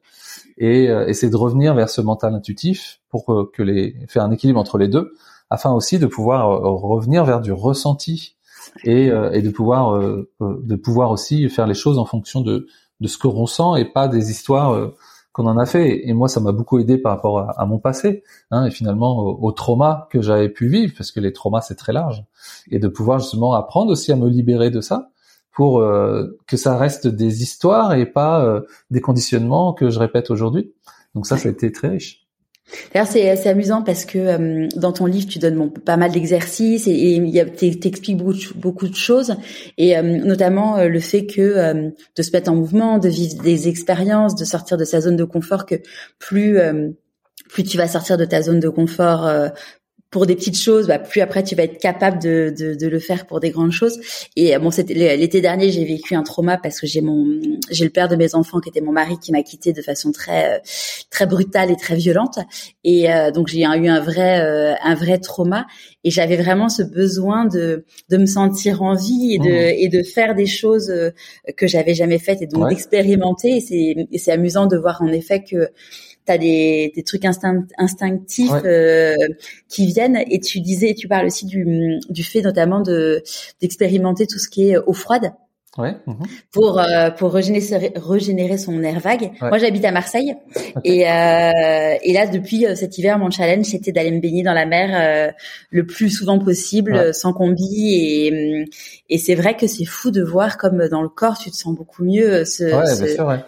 et euh, essayer de revenir vers ce mental intuitif pour euh, que les faire un équilibre entre les deux, afin aussi de pouvoir euh, revenir vers du ressenti et, et de pouvoir de pouvoir aussi faire les choses en fonction de de ce que l'on sent et pas des histoires qu'on en a fait. Et moi, ça m'a beaucoup aidé par rapport à, mon passé, hein, et finalement au, au trauma que j'avais pu vivre, parce que les traumas c'est très large, et de pouvoir justement apprendre aussi à me libérer de ça, pour euh, que ça reste des histoires et pas euh, des conditionnements que je répète aujourd'hui. Donc ça, ça a été très riche. D'ailleurs, c'est assez amusant parce que euh, dans ton livre, tu donnes bon, pas mal d'exercices et tu expliques beaucoup, beaucoup, de choses, et notamment le fait que de se mettre en mouvement, de vivre des expériences, de sortir de sa zone de confort, que plus plus tu vas sortir de ta zone de confort, pour des petites choses, bah, plus après tu vas être capable de, de, de, le faire pour des grandes choses. Et euh, bon, l'été dernier, j'ai vécu un trauma parce que j'ai mon j'ai le père de mes enfants qui était mon mari qui m'a quitté de façon très euh, très brutale et très violente. Et euh, donc j'ai eu un vrai un vrai trauma. Et j'avais vraiment ce besoin de de me sentir en vie et de mmh. et de faire des choses que j'avais jamais faites et donc d'expérimenter. Et c'est c'est amusant de voir en effet que tu as des, des trucs instinctifs euh, qui viennent et tu disais tu parles aussi du, du fait notamment de d'expérimenter tout ce qui est eau froide. Ouais. Mhm. Pour euh, pour régénérer régénérer son air vague. Moi j'habite à Marseille et euh, et là depuis euh, cet hiver mon challenge c'était d'aller me baigner dans la mer euh, le plus souvent possible sans combi et et c'est vrai que c'est fou de voir comme dans le corps tu te sens beaucoup mieux ce, ouais, bien sûr,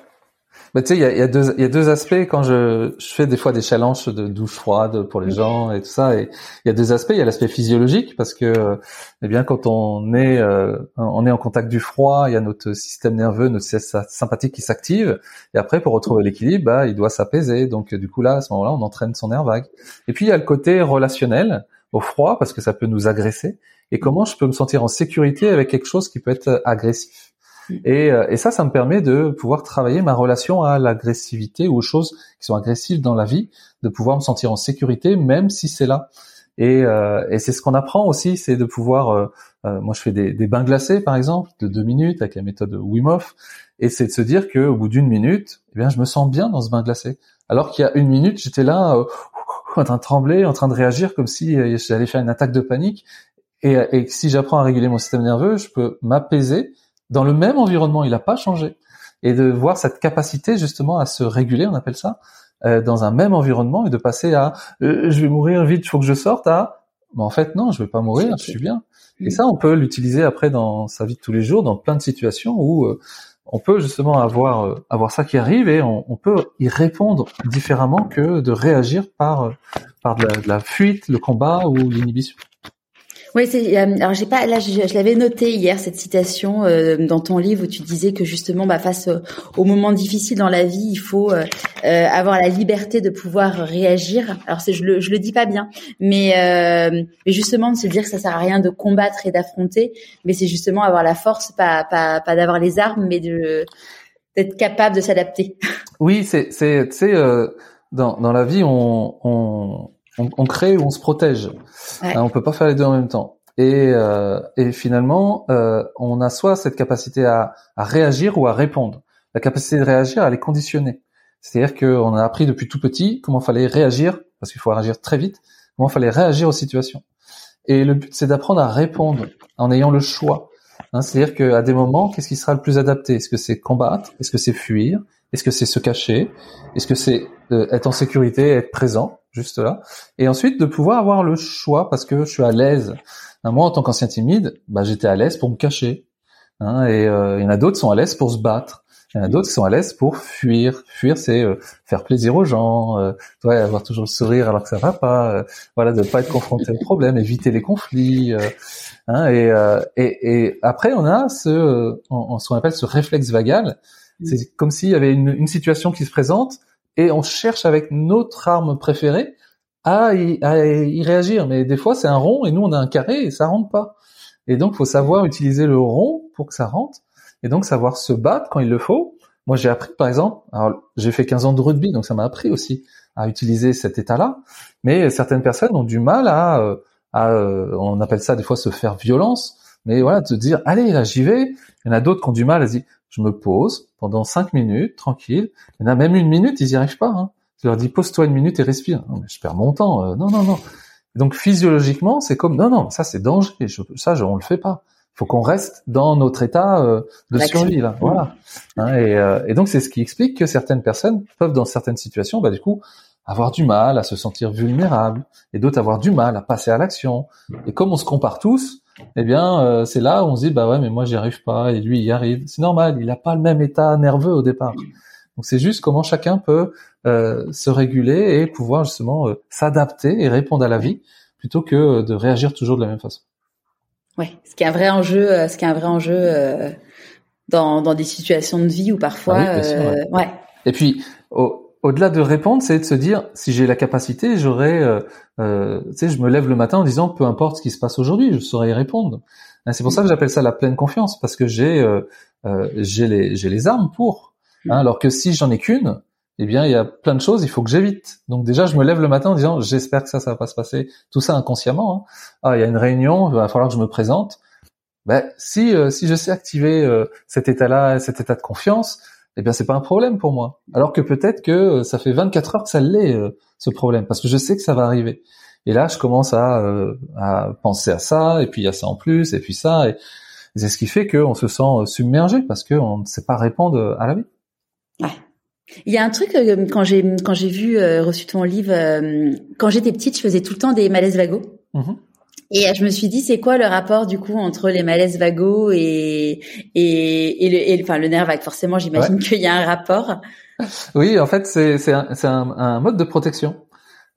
Bah, tu sais, il y a, y, a deux, y a deux aspects quand je, je fais des fois des challenges de douche froide pour les gens et tout ça. Et il y a deux aspects. Il y a l'aspect physiologique parce que, eh bien, quand on est, euh, on est en contact du froid, il y a notre système nerveux, notre système sympathique qui s'active. Et après, pour retrouver l'équilibre, bah, il doit s'apaiser. Donc, du coup, là, à ce moment-là, on entraîne son nerf vague. Et puis, il y a le côté relationnel au froid parce que ça peut nous agresser. Et comment je peux me sentir en sécurité avec quelque chose qui peut être agressif? Et, euh, et, ça, ça me permet de pouvoir travailler ma relation à l'agressivité ou aux choses qui sont agressives dans la vie, de pouvoir me sentir en sécurité même si c'est là. Et, euh, et c'est ce qu'on apprend aussi, c'est de pouvoir. Euh, euh, moi, je fais des, des, bains glacés, par exemple, de deux minutes avec la méthode Wim Hof, et c'est de se dire que au bout d'une minute, eh bien, je me sens bien dans ce bain glacé. Alors qu'il y a une minute, j'étais là *laughs* en train de trembler, en train de réagir comme si j'allais faire une attaque de panique. Et, et si j'apprends à réguler mon système nerveux, je peux m'apaiser dans le même environnement, il n'a pas changé. Et de voir cette capacité justement à se réguler, on appelle ça, euh, dans un même environnement et de passer à euh, je vais mourir vite, il faut que je sorte à mais en fait non, je vais pas mourir, je suis bien. Et ça, on peut l'utiliser après dans sa vie de tous les jours, dans plein de situations où euh, on peut justement avoir avoir ça qui arrive et on, peut y répondre différemment que de réagir par par de la fuite, le combat ou l'inhibition. Oui, c'est euh, alors j'ai pas là je, l'avais noté hier cette citation euh, dans ton livre où tu disais que justement bah, face aux moments difficiles dans la vie, il faut euh, avoir la liberté de pouvoir réagir. Alors c'est je le je le dis pas bien, mais mais justement de se dire que ça sert à rien de combattre et d'affronter, mais c'est justement avoir la force pas pas pas d'avoir les armes mais de d'être capable de s'adapter. Oui, c'est c'est tu sais dans dans la vie on on on, on, crée ou on se protège. Ouais. Hein, on peut pas faire les deux en même temps. Et, et finalement, on a soit cette capacité à, à réagir ou à répondre. La capacité de réagir, elle est conditionnée. C'est-à-dire qu'on a appris depuis tout petit comment fallait réagir, parce qu'il faut réagir très vite, comment fallait réagir aux situations. Et le but, c'est d'apprendre à répondre en ayant le choix. Hein, C'est-à-dire qu'à des moments, qu'est-ce qui sera le plus adapté? Est-ce que c'est combattre? Est-ce que c'est fuir? Est-ce que c'est se cacher? Est-ce que c'est euh, être en sécurité, être présent, juste là Et ensuite, de pouvoir avoir le choix parce que je suis à l'aise. Hein, moi, en tant qu'ancien timide, bah, j'étais à l'aise pour me cacher. Hein, et euh, il y en a d'autres qui sont à l'aise pour se battre. Il y en a d'autres qui sont à l'aise pour fuir. Fuir, c'est euh, faire plaisir aux gens, euh, avoir toujours le sourire alors que ça va pas, euh, voilà, de pas être confronté au problème, éviter les conflits. Hein, et, et, et, après, on a ce, on, ce qu'on appelle ce réflexe vagal. Mm. C'est comme s'il y avait une, une, situation qui se présente et on cherche avec notre arme préférée à y, à y réagir. Mais des fois, c'est un rond et nous, on a un carré et ça rentre pas. Et donc, faut savoir utiliser le rond pour que ça rentre et donc savoir se battre quand il le faut. Moi, j'ai appris, par exemple, alors j'ai fait 15 ans de rugby, donc ça m'a appris aussi à utiliser cet état-là. Mais certaines personnes ont du mal à, euh, à, euh, on appelle ça des fois se faire violence, mais voilà, de dire, allez, là, j'y vais. Il y en a d'autres qui ont du mal à se dire, je me pose pendant cinq minutes, tranquille. Il y en a même une minute, ils y arrivent pas. Hein. Je leur dis, pose-toi une minute et respire. Non, mais je perds mon temps. Euh, non, non, non. Donc physiologiquement, c'est comme, non, non, ça c'est danger. ça, je, on le fait pas faut qu'on reste dans notre état euh, de survie là. Voilà. Hein, et, euh, et, donc c'est ce qui explique que certaines personnes peuvent dans certaines situations, bah, du coup, avoir du mal à se sentir vulnérables et d'autres avoir du mal à passer à l'action. Et comme on se compare tous, eh bien euh, c'est là où on se dit bah ouais mais moi j'y arrive pas et lui il y arrive. C'est normal, il n'a pas le même état nerveux au départ. Donc c'est juste comment chacun peut se réguler et pouvoir justement s'adapter et répondre à la vie plutôt que de réagir toujours de la même façon. Ouais, ce qui est un vrai enjeu, euh, ce qui est un vrai enjeu euh, dans, dans des situations de vie où parfois, ah euh, ouais. Et puis au-delà de répondre, c'est de se dire si j'ai la capacité, j'aurais, euh, tu sais, je me lève le matin en disant peu importe ce qui se passe aujourd'hui, je saurais y répondre. Hein, c'est pour ça que j'appelle ça la pleine confiance parce que j'ai j'ai les j'ai les armes pour. Hein, alors que si j'en ai qu'une, eh bien, il y a plein de choses, il faut que j'évite. Donc déjà, je me lève le matin en disant, j'espère que ça, ça va pas se passer. Tout ça inconsciemment. Hein. Ah, il y a une réunion, il va falloir que je me présente. Ben, si euh, si je sais activer euh, cet état-là, cet état de confiance, eh bien, c'est pas un problème pour moi. Alors que peut-être que euh, ça fait 24 heures que ça l'est ce problème, parce que je sais que ça va arriver. Et là, je commence à, à penser à ça, et puis il y a ça en plus, et puis ça, et c'est ce qui fait qu'on se sent submergé parce qu'on ne sait pas répondre à la vie. Ouais. Il y a un truc euh, quand j'ai quand j'ai vu euh, reçu ton livre euh, quand j'étais petite, je faisais tout le temps des malaises vagos. Mm-hmm. Et je me suis dit, c'est quoi le rapport du coup entre les malaises vagos et et, et le et, enfin le nerf vague? Forcément, j'imagine *laughs* qu'il y a un rapport. Oui, en fait, c'est c'est un, un, un, mode de protection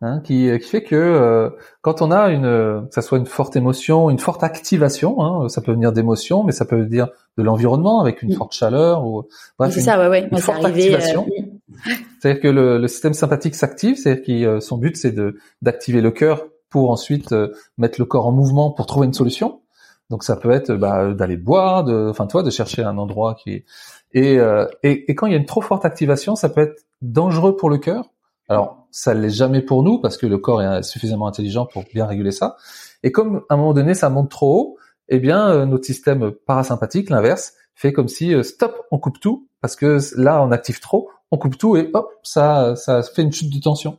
hein, qui qui fait que quand on a une que ça soit une forte émotion, une forte activation, hein, ça peut venir d'émotion, mais ça peut venir de l'environnement avec une forte chaleur ou bref, c'est ça, ouais, ouais. Une forte activation. C'est-à-dire que le, le, système sympathique s'active, c'est-à-dire que euh, son but c'est de d'activer le cœur pour ensuite euh, mettre le corps en mouvement pour trouver une solution. Donc ça peut être bah, d'aller boire, de, enfin toi, de chercher un endroit qui est et, euh, et, et quand il y a une trop forte activation, ça peut être dangereux pour le cœur. Alors ça l'est jamais pour nous parce que le corps est suffisamment intelligent pour bien réguler ça. Et comme à un moment donné ça monte trop haut, eh bien notre système parasympathique, l'inverse, fait comme si stop, on coupe tout parce que là on active trop, on coupe tout et hop, ça, ça fait une chute de tension.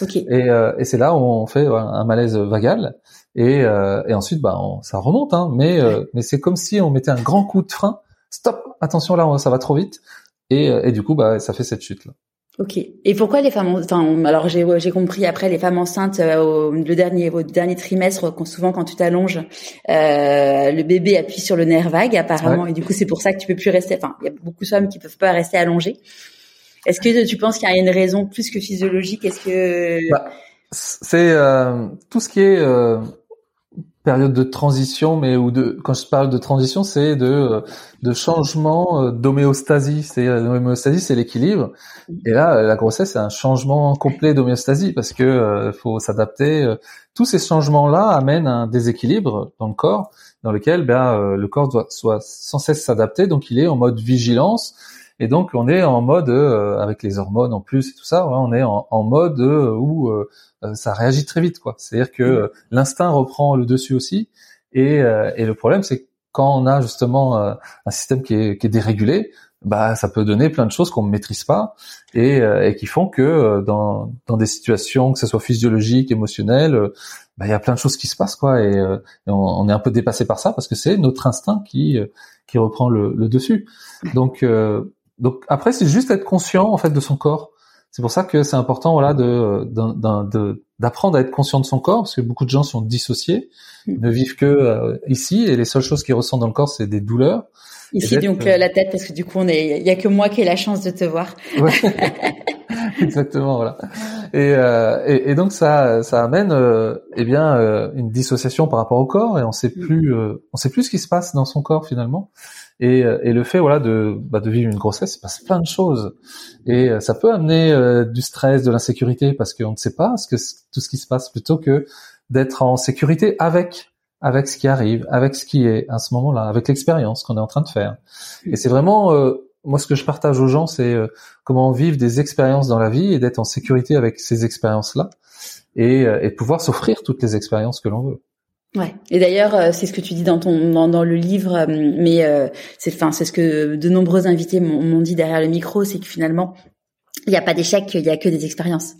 Okay. Et, euh, et c'est là où on fait un malaise vagal et, euh, et ensuite bah ça remonte, hein, mais euh, mais c'est comme si on mettait un grand coup de frein. Stop, attention là, ça va trop vite et, et du coup bah ça fait cette chute là. Ok. Et pourquoi les femmes, enfin, alors j'ai j'ai compris après les femmes enceintes au, le dernier au dernier trimestre, souvent quand tu t'allonges, euh, le bébé appuie sur le nerf vague apparemment et du coup c'est pour ça que tu peux plus rester. Enfin, il y a beaucoup de femmes qui peuvent pas rester allongées. Est-ce que tu penses qu'il y a une raison plus que physiologique? Est-ce que bah, c'est euh, tout ce qui est euh, période de transition, mais ou de quand je parle de transition, c'est de euh, de changement euh, d'homéostasie. C'est l'homéostasie, c'est l'équilibre. Et là, la grossesse, c'est un changement complet d'homéostasie parce que faut s'adapter. Tous ces changements-là amènent un déséquilibre dans le corps, dans lequel ben, le corps doit soit sans cesse s'adapter. Donc, il est en mode vigilance et donc on est en mode euh, avec les hormones en plus et tout ça, on est en, mode euh, où euh, ça réagit très vite quoi. C'est-à-dire que mm. l'instinct reprend le dessus aussi Et, et le problème, c'est quand on a justement un système qui est, qui est dérégulé, bah ça peut donner plein de choses qu'on ne maîtrise pas et, et qui font que dans, dans des situations que ce soit physiologiques, émotionnelles, bah, il y a plein de choses qui se passent quoi et, on, on, est un peu dépassé par ça parce que c'est notre instinct qui qui reprend le, le dessus. Donc donc après c'est juste être conscient en fait de son corps c'est pour ça que c'est important, voilà, de d'apprendre à être conscient de son corps, parce que beaucoup de gens sont dissociés, mm. ne vivent que euh, ici, et les seules choses qu'ils ressentent dans le corps, c'est des douleurs. Ici donc euh, la tête, parce que du coup, on est, il y a que moi qui ai la chance de te voir. *laughs* Ouais. *laughs* Exactement, voilà. Et, euh, et, et, donc ça, ça amène, eh bien, une dissociation par rapport au corps, et on sait mm. plus, on sait plus ce qui se passe dans son corps finalement. Et, euh, et le fait voilà de, bah, de vivre une grossesse, il passe plein de choses. Et euh, ça peut amener euh, du stress, de l'insécurité, parce qu'on ne sait pas ce que, tout ce qui se passe, plutôt que d'être en sécurité avec avec ce qui arrive, avec ce qui est à ce moment-là, avec l'expérience qu'on est en train de faire. Et c'est vraiment moi ce que je partage aux gens, c'est comment vivre des expériences dans la vie et d'être en sécurité avec ces expériences-là et, et pouvoir s'offrir toutes les expériences que l'on veut. Ouais. Et d'ailleurs, euh, c'est ce que tu dis dans ton dans, dans le livre, euh, mais euh, c'est enfin c'est ce que de nombreux invités m'ont dit derrière le micro, c'est que finalement il n'y a pas d'échec, il y a que des expériences.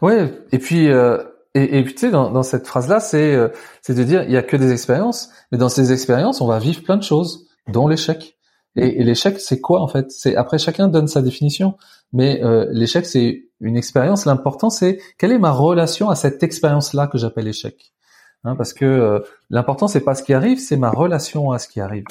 Ouais. Et puis euh, et, et puis tu sais dans, dans cette phrase là, c'est c'est de dire il y a que des expériences, mais dans ces expériences, on va vivre plein de choses, dont l'échec. Et, et l'échec, c'est quoi en fait? C'est après chacun donne sa définition, mais l'échec c'est une expérience. L'important c'est quelle est ma relation à cette expérience là que j'appelle échec? Hein, parce que euh, l'important c'est pas ce qui arrive, c'est ma relation à ce qui arrive.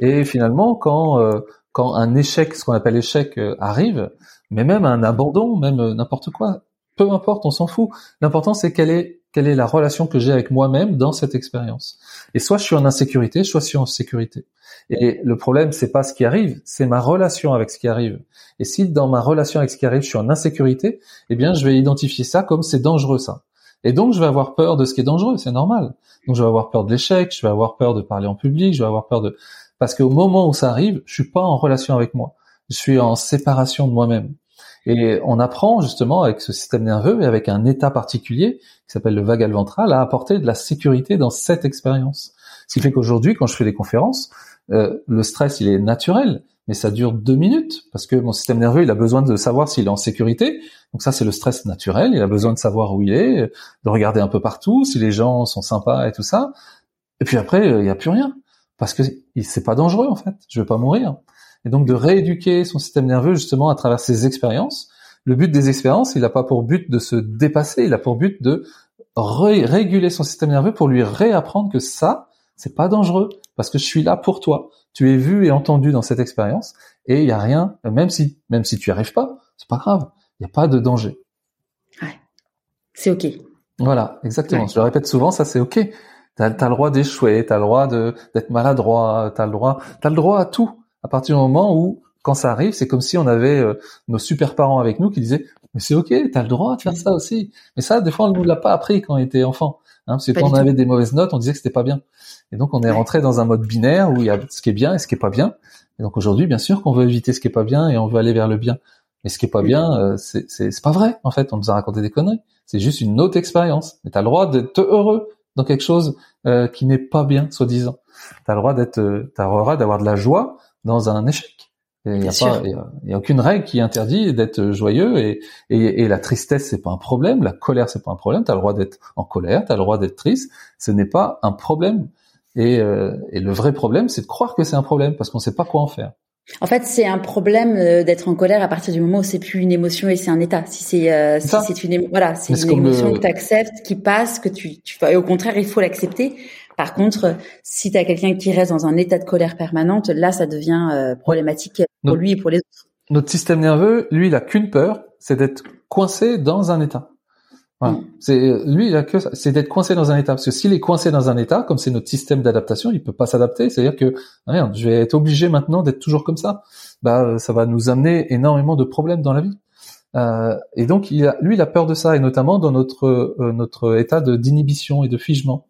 Et finalement, quand euh, quand un échec, ce qu'on appelle échec, euh, arrive, mais même un abandon, même n'importe quoi, peu importe, on s'en fout. L'important c'est quelle est quelle est la relation que j'ai avec moi-même dans cette expérience. Et soit je suis en insécurité, soit je suis en sécurité. Et le problème, c'est pas ce qui arrive, c'est ma relation avec ce qui arrive. Et si dans ma relation avec ce qui arrive, je suis en insécurité, eh bien, je vais identifier ça comme c'est dangereux ça. Et donc, je vais avoir peur de ce qui est dangereux, c'est normal. Donc, je vais avoir peur de l'échec, je vais avoir peur de parler en public, je vais avoir peur de... Parce qu'au moment où ça arrive, je suis pas en relation avec moi. Je suis en séparation de moi-même. Et on apprend justement avec ce système nerveux et avec un état particulier qui s'appelle le vagal ventral à apporter de la sécurité dans cette expérience. Ce qui fait qu'aujourd'hui, quand je fais des conférences, euh, le stress, il est naturel mais ça dure deux minutes parce que mon système nerveux il a besoin de savoir s'il est en sécurité. Donc ça c'est le stress naturel. Il a besoin de savoir où il est, de regarder un peu partout si les gens sont sympas et tout ça. Et puis après il n'y a plus rien parce que c'est pas dangereux en fait. Je vais pas mourir. Et donc de rééduquer son système nerveux justement à travers ces expériences. Le but des expériences, il n'a pas pour but de se dépasser, il a pour but de réguler son système nerveux pour lui réapprendre que ça, c'est pas dangereux parce que je suis là pour toi. Tu es vu et entendu dans cette expérience et il y a rien, même si même si tu n'y arrives pas, c'est pas grave. Il n'y a pas de danger. Ouais. C'est ok. Voilà, exactement. Je le répète souvent, ça c'est ok. Tu as, le droit d'échouer, tu as le droit de d'être maladroit, tu as le droit, t'as le droit à tout. À partir du moment où quand ça arrive, c'est comme si on avait euh, nos super parents avec nous qui disaient mais c'est ok, tu as le droit de faire ça aussi. Mais ça, des fois, on ne nous l'a pas appris quand on était enfant. Hein, parce que quand on avait des mauvaises notes, on disait que c'était pas bien. Et donc on est rentré dans un mode binaire où il y a ce qui est bien et ce qui est pas bien. Et donc aujourd'hui, bien sûr qu'on veut éviter ce qui est pas bien et on veut aller vers le bien. Mais ce qui est pas bien, euh, c'est c'est pas vrai en fait. On nous a raconté des conneries. C'est juste une autre expérience. Mais t'as le droit d'être heureux dans quelque chose euh, qui n'est pas bien, soi-disant. T'as le droit d'être, euh, t'as le droit d'avoir de la joie dans un échec. Il n'y a pas, il y a, aucune règle qui interdit d'être joyeux et, et, et, la tristesse c'est pas un problème, la colère c'est pas un problème. T'as le droit d'être en colère, t'as le droit d'être triste. Ce n'est pas un problème. Et, euh, et le vrai problème, c'est de croire que c'est un problème parce qu'on ne sait pas quoi en faire. En fait, c'est un problème euh, d'être en colère à partir du moment où c'est plus une émotion et c'est un état. Si c'est euh, si c'est une voilà, c'est une émotion que tu acceptes, qui passe, que tu tu et au contraire, il faut l'accepter. Par contre, si tu as quelqu'un qui reste dans un état de colère permanente, là ça devient euh, problématique pour lui et pour les autres. Notre système nerveux, lui, il a qu'une peur, c'est d'être coincé dans un état. Voilà. Mm. C'est lui, il a que c'est d'être coincé dans un état. Parce que s'il est coincé dans un état, comme c'est notre système d'adaptation, il peut pas s'adapter. C'est-à-dire que ah je vais être obligé maintenant d'être toujours comme ça. Bah, ça va nous amener énormément de problèmes dans la vie. Euh, et donc, il a, lui, il a peur de ça, et notamment dans notre euh, notre état de d'inhibition et de figement.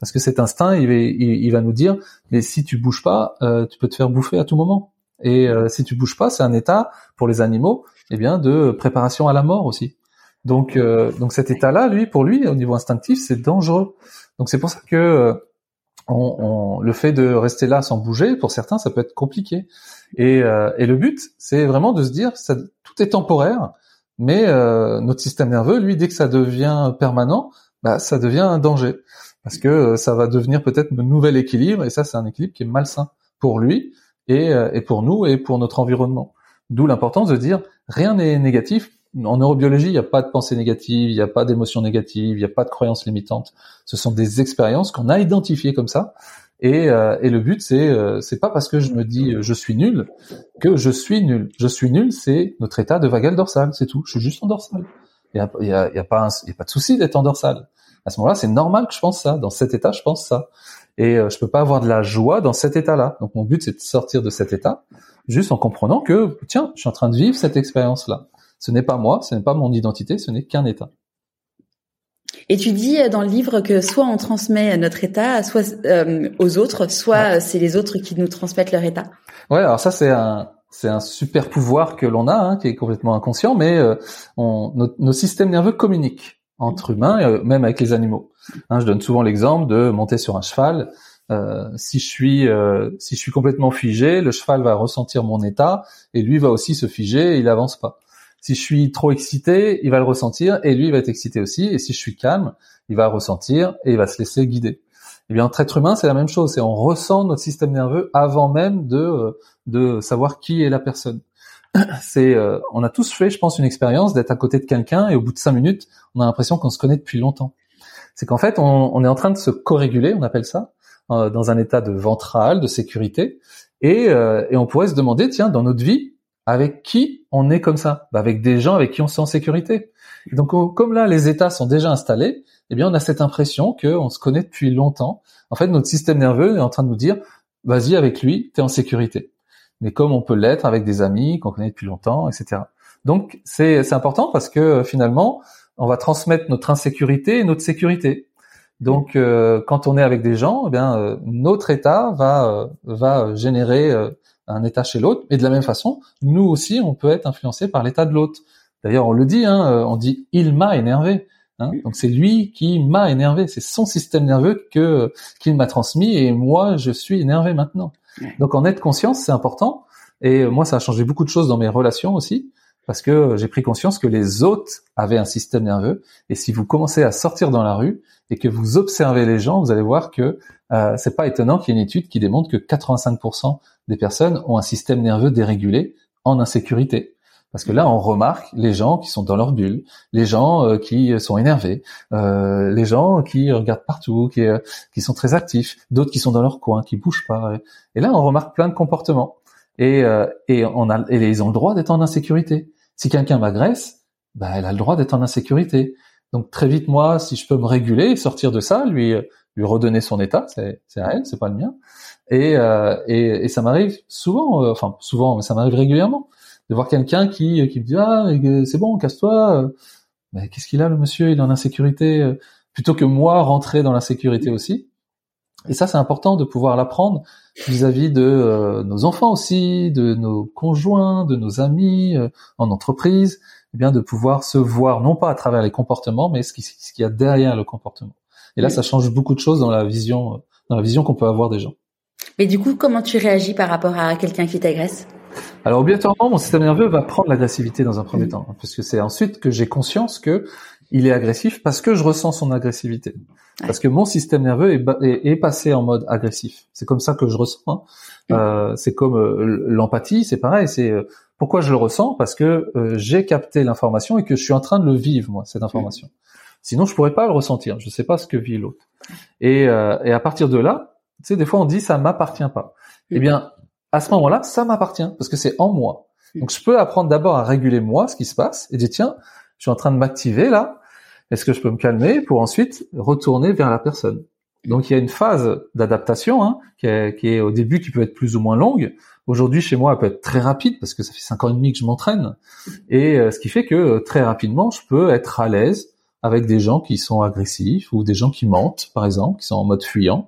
Parce que cet instinct, il va, il, va nous dire, mais si tu bouges pas, euh, tu peux te faire bouffer à tout moment. Et euh, si tu bouges pas, c'est un état pour les animaux, eh bien, de préparation à la mort aussi. Donc, euh, donc cet état-là, lui, pour lui, au niveau instinctif, c'est dangereux. Donc c'est pour ça que euh, on, le fait de rester là sans bouger, pour certains, ça peut être compliqué. Et, euh, et le but, c'est vraiment de se dire, ça, tout est temporaire, mais euh, notre système nerveux, lui, dès que ça devient permanent, bah, ça devient un danger, parce que euh, ça va devenir peut-être un nouvel équilibre, et ça, c'est un équilibre qui est malsain pour lui, et, et pour nous, et pour notre environnement. D'où l'importance de dire, rien n'est négatif, en neurobiologie, il n'y a pas de pensée négative, il n'y a pas d'émotion négative, il n'y a pas de croyances limitantes. Ce sont des expériences qu'on a identifiées comme ça. Et, euh, et le but, c'est euh, pas parce que je me dis euh, je suis nul que je suis nul. Je suis nul, c'est notre état de vagal dorsal, c'est tout. Je suis juste en dorsal. Il y a, y a, a pas a pas de souci d'être en dorsal. À ce moment-là, c'est normal que je pense ça. Dans cet état, je pense ça. Et euh, je peux pas avoir de la joie dans cet état-là. Donc mon but, c'est de sortir de cet état, juste en comprenant que tiens, je suis en train de vivre cette expérience-là. Ce n'est pas moi, ce n'est pas mon identité, ce n'est qu'un état. Et tu dis euh, dans le livre que soit on transmet notre état soit euh, aux autres, soit euh, c'est les autres qui nous transmettent leur état. Ouais, alors ça c'est un c'est un super pouvoir que l'on a, hein, qui est complètement inconscient, mais on, nos, systèmes nerveux communiquent entre humains, même avec les animaux. Hein, je donne souvent l'exemple de monter sur un cheval. si je suis si je suis complètement figé, le cheval va ressentir mon état et lui va aussi se figer et il avance pas. Si je suis trop excité, il va le ressentir et lui va être excité aussi. Et si je suis calme, il va ressentir et il va se laisser guider. Eh bien, en être humain, c'est la même chose. C'est on ressent notre système nerveux avant même de euh, de savoir qui est la personne. C'est, euh, on a tous fait, je pense, une expérience d'être à côté de quelqu'un et au bout de cinq minutes, on a l'impression qu'on se connaît depuis longtemps. C'est qu'en fait, on, est en train de se co-réguler, on appelle ça, euh, dans un état de ventral, de sécurité, et, et on pourrait se demander, tiens, dans notre vie, avec qui on est comme ça? Bah Avec des gens avec qui on se sent en sécurité. donc, comme là, les états sont déjà installés, eh bien, on a cette impression qu'on se connaît depuis longtemps. En fait, notre système nerveux est en train de nous dire, vas-y, avec lui, tu es en sécurité. Mais comme on peut l'être avec des amis qu'on connaît depuis longtemps, etc. Donc, c'est important parce que finalement, on va transmettre notre insécurité et notre sécurité. Donc, euh, quand on est avec des gens, eh bien, euh, notre état va euh, va générer un état chez l'autre. Et de la même façon, nous aussi, on peut être influencé par l'état de l'autre. D'ailleurs, on le dit, hein, euh, on dit il m'a énervé. Hein. Donc c'est lui qui m'a énervé, c'est son système nerveux que qu'il m'a transmis et moi je suis énervé maintenant. Donc en être conscience, c'est important. Et moi, ça a changé beaucoup de choses dans mes relations aussi, parce que j'ai pris conscience que les autres avaient un système nerveux. Et si vous commencez à sortir dans la rue et que vous observez les gens, vous allez voir que euh, c'est pas étonnant qu'il y ait une étude qui démontre que 85% des personnes ont un système nerveux dérégulé en insécurité. Parce que là, on remarque les gens qui sont dans leur bulle, les gens euh, qui sont énervés, euh, les gens qui regardent partout, qui, euh, qui sont très actifs, d'autres qui sont dans leur coin, qui bougent pas. Et là, on remarque plein de comportements. Et, euh, et, on a, et ils ont le droit d'être en insécurité. Si quelqu'un m'agresse, bah, elle a le droit d'être en insécurité. Donc très vite, moi, si je peux me réguler, sortir de ça, lui lui redonner son état, c'est à elle, c'est pas le mien. Et, euh, et, et, ça m'arrive souvent, enfin souvent, mais ça m'arrive régulièrement, de voir quelqu'un qui, qui me dit ah c'est bon, casse-toi. Mais qu'est-ce qu'il a le monsieur? Il est en insécurité. Plutôt que moi rentrer dans l'insécurité aussi. Et ça, c'est important de pouvoir l'apprendre vis-à-vis de euh, nos enfants aussi, de nos conjoints, de nos amis euh, en entreprise, eh bien de pouvoir se voir non pas à travers les comportements, mais ce qu'il ce qu'il y a derrière le comportement. Et là, ça change beaucoup de choses dans la vision, dans la vision qu'on peut avoir des gens. Mais du coup, comment tu réagis par rapport à quelqu'un qui t'agresse? Alors, obligatoirement, mon système nerveux va prendre l'agressivité dans un premier mm. temps, hein, parce que c'est ensuite que j'ai conscience que il est agressif parce que je ressens son agressivité. Parce que mon système nerveux est, est, passé en mode agressif. C'est comme ça que je ressens. Hein. Mm. Euh, c'est comme euh, l'empathie, c'est pareil. C'est euh, pourquoi je le ressens? Parce que euh, j'ai capté l'information et que je suis en train de le vivre moi cette information. Mm. Sinon, je pourrais pas le ressentir. Je sais pas ce que vit l'autre. Et, euh, et à partir de là, tu sais, des fois on dit ça m'appartient pas. Eh bien, à ce moment-là, ça m'appartient parce que c'est en moi. Donc, je peux apprendre d'abord à réguler moi ce qui se passe et dire tiens, je suis en train de m'activer là. Est-ce que je peux me calmer pour ensuite retourner vers la personne? Donc, il y a une phase d'adaptation hein, qui, est, qui est au début qui peut être plus ou moins longue. Aujourd'hui, chez moi, elle peut être très rapide parce que ça fait cinq ans et demi que je m'entraîne. Et euh, ce qui fait que euh, très rapidement, je peux être à l'aise avec des gens qui sont agressifs ou des gens qui mentent, par exemple, qui sont en mode fuyant,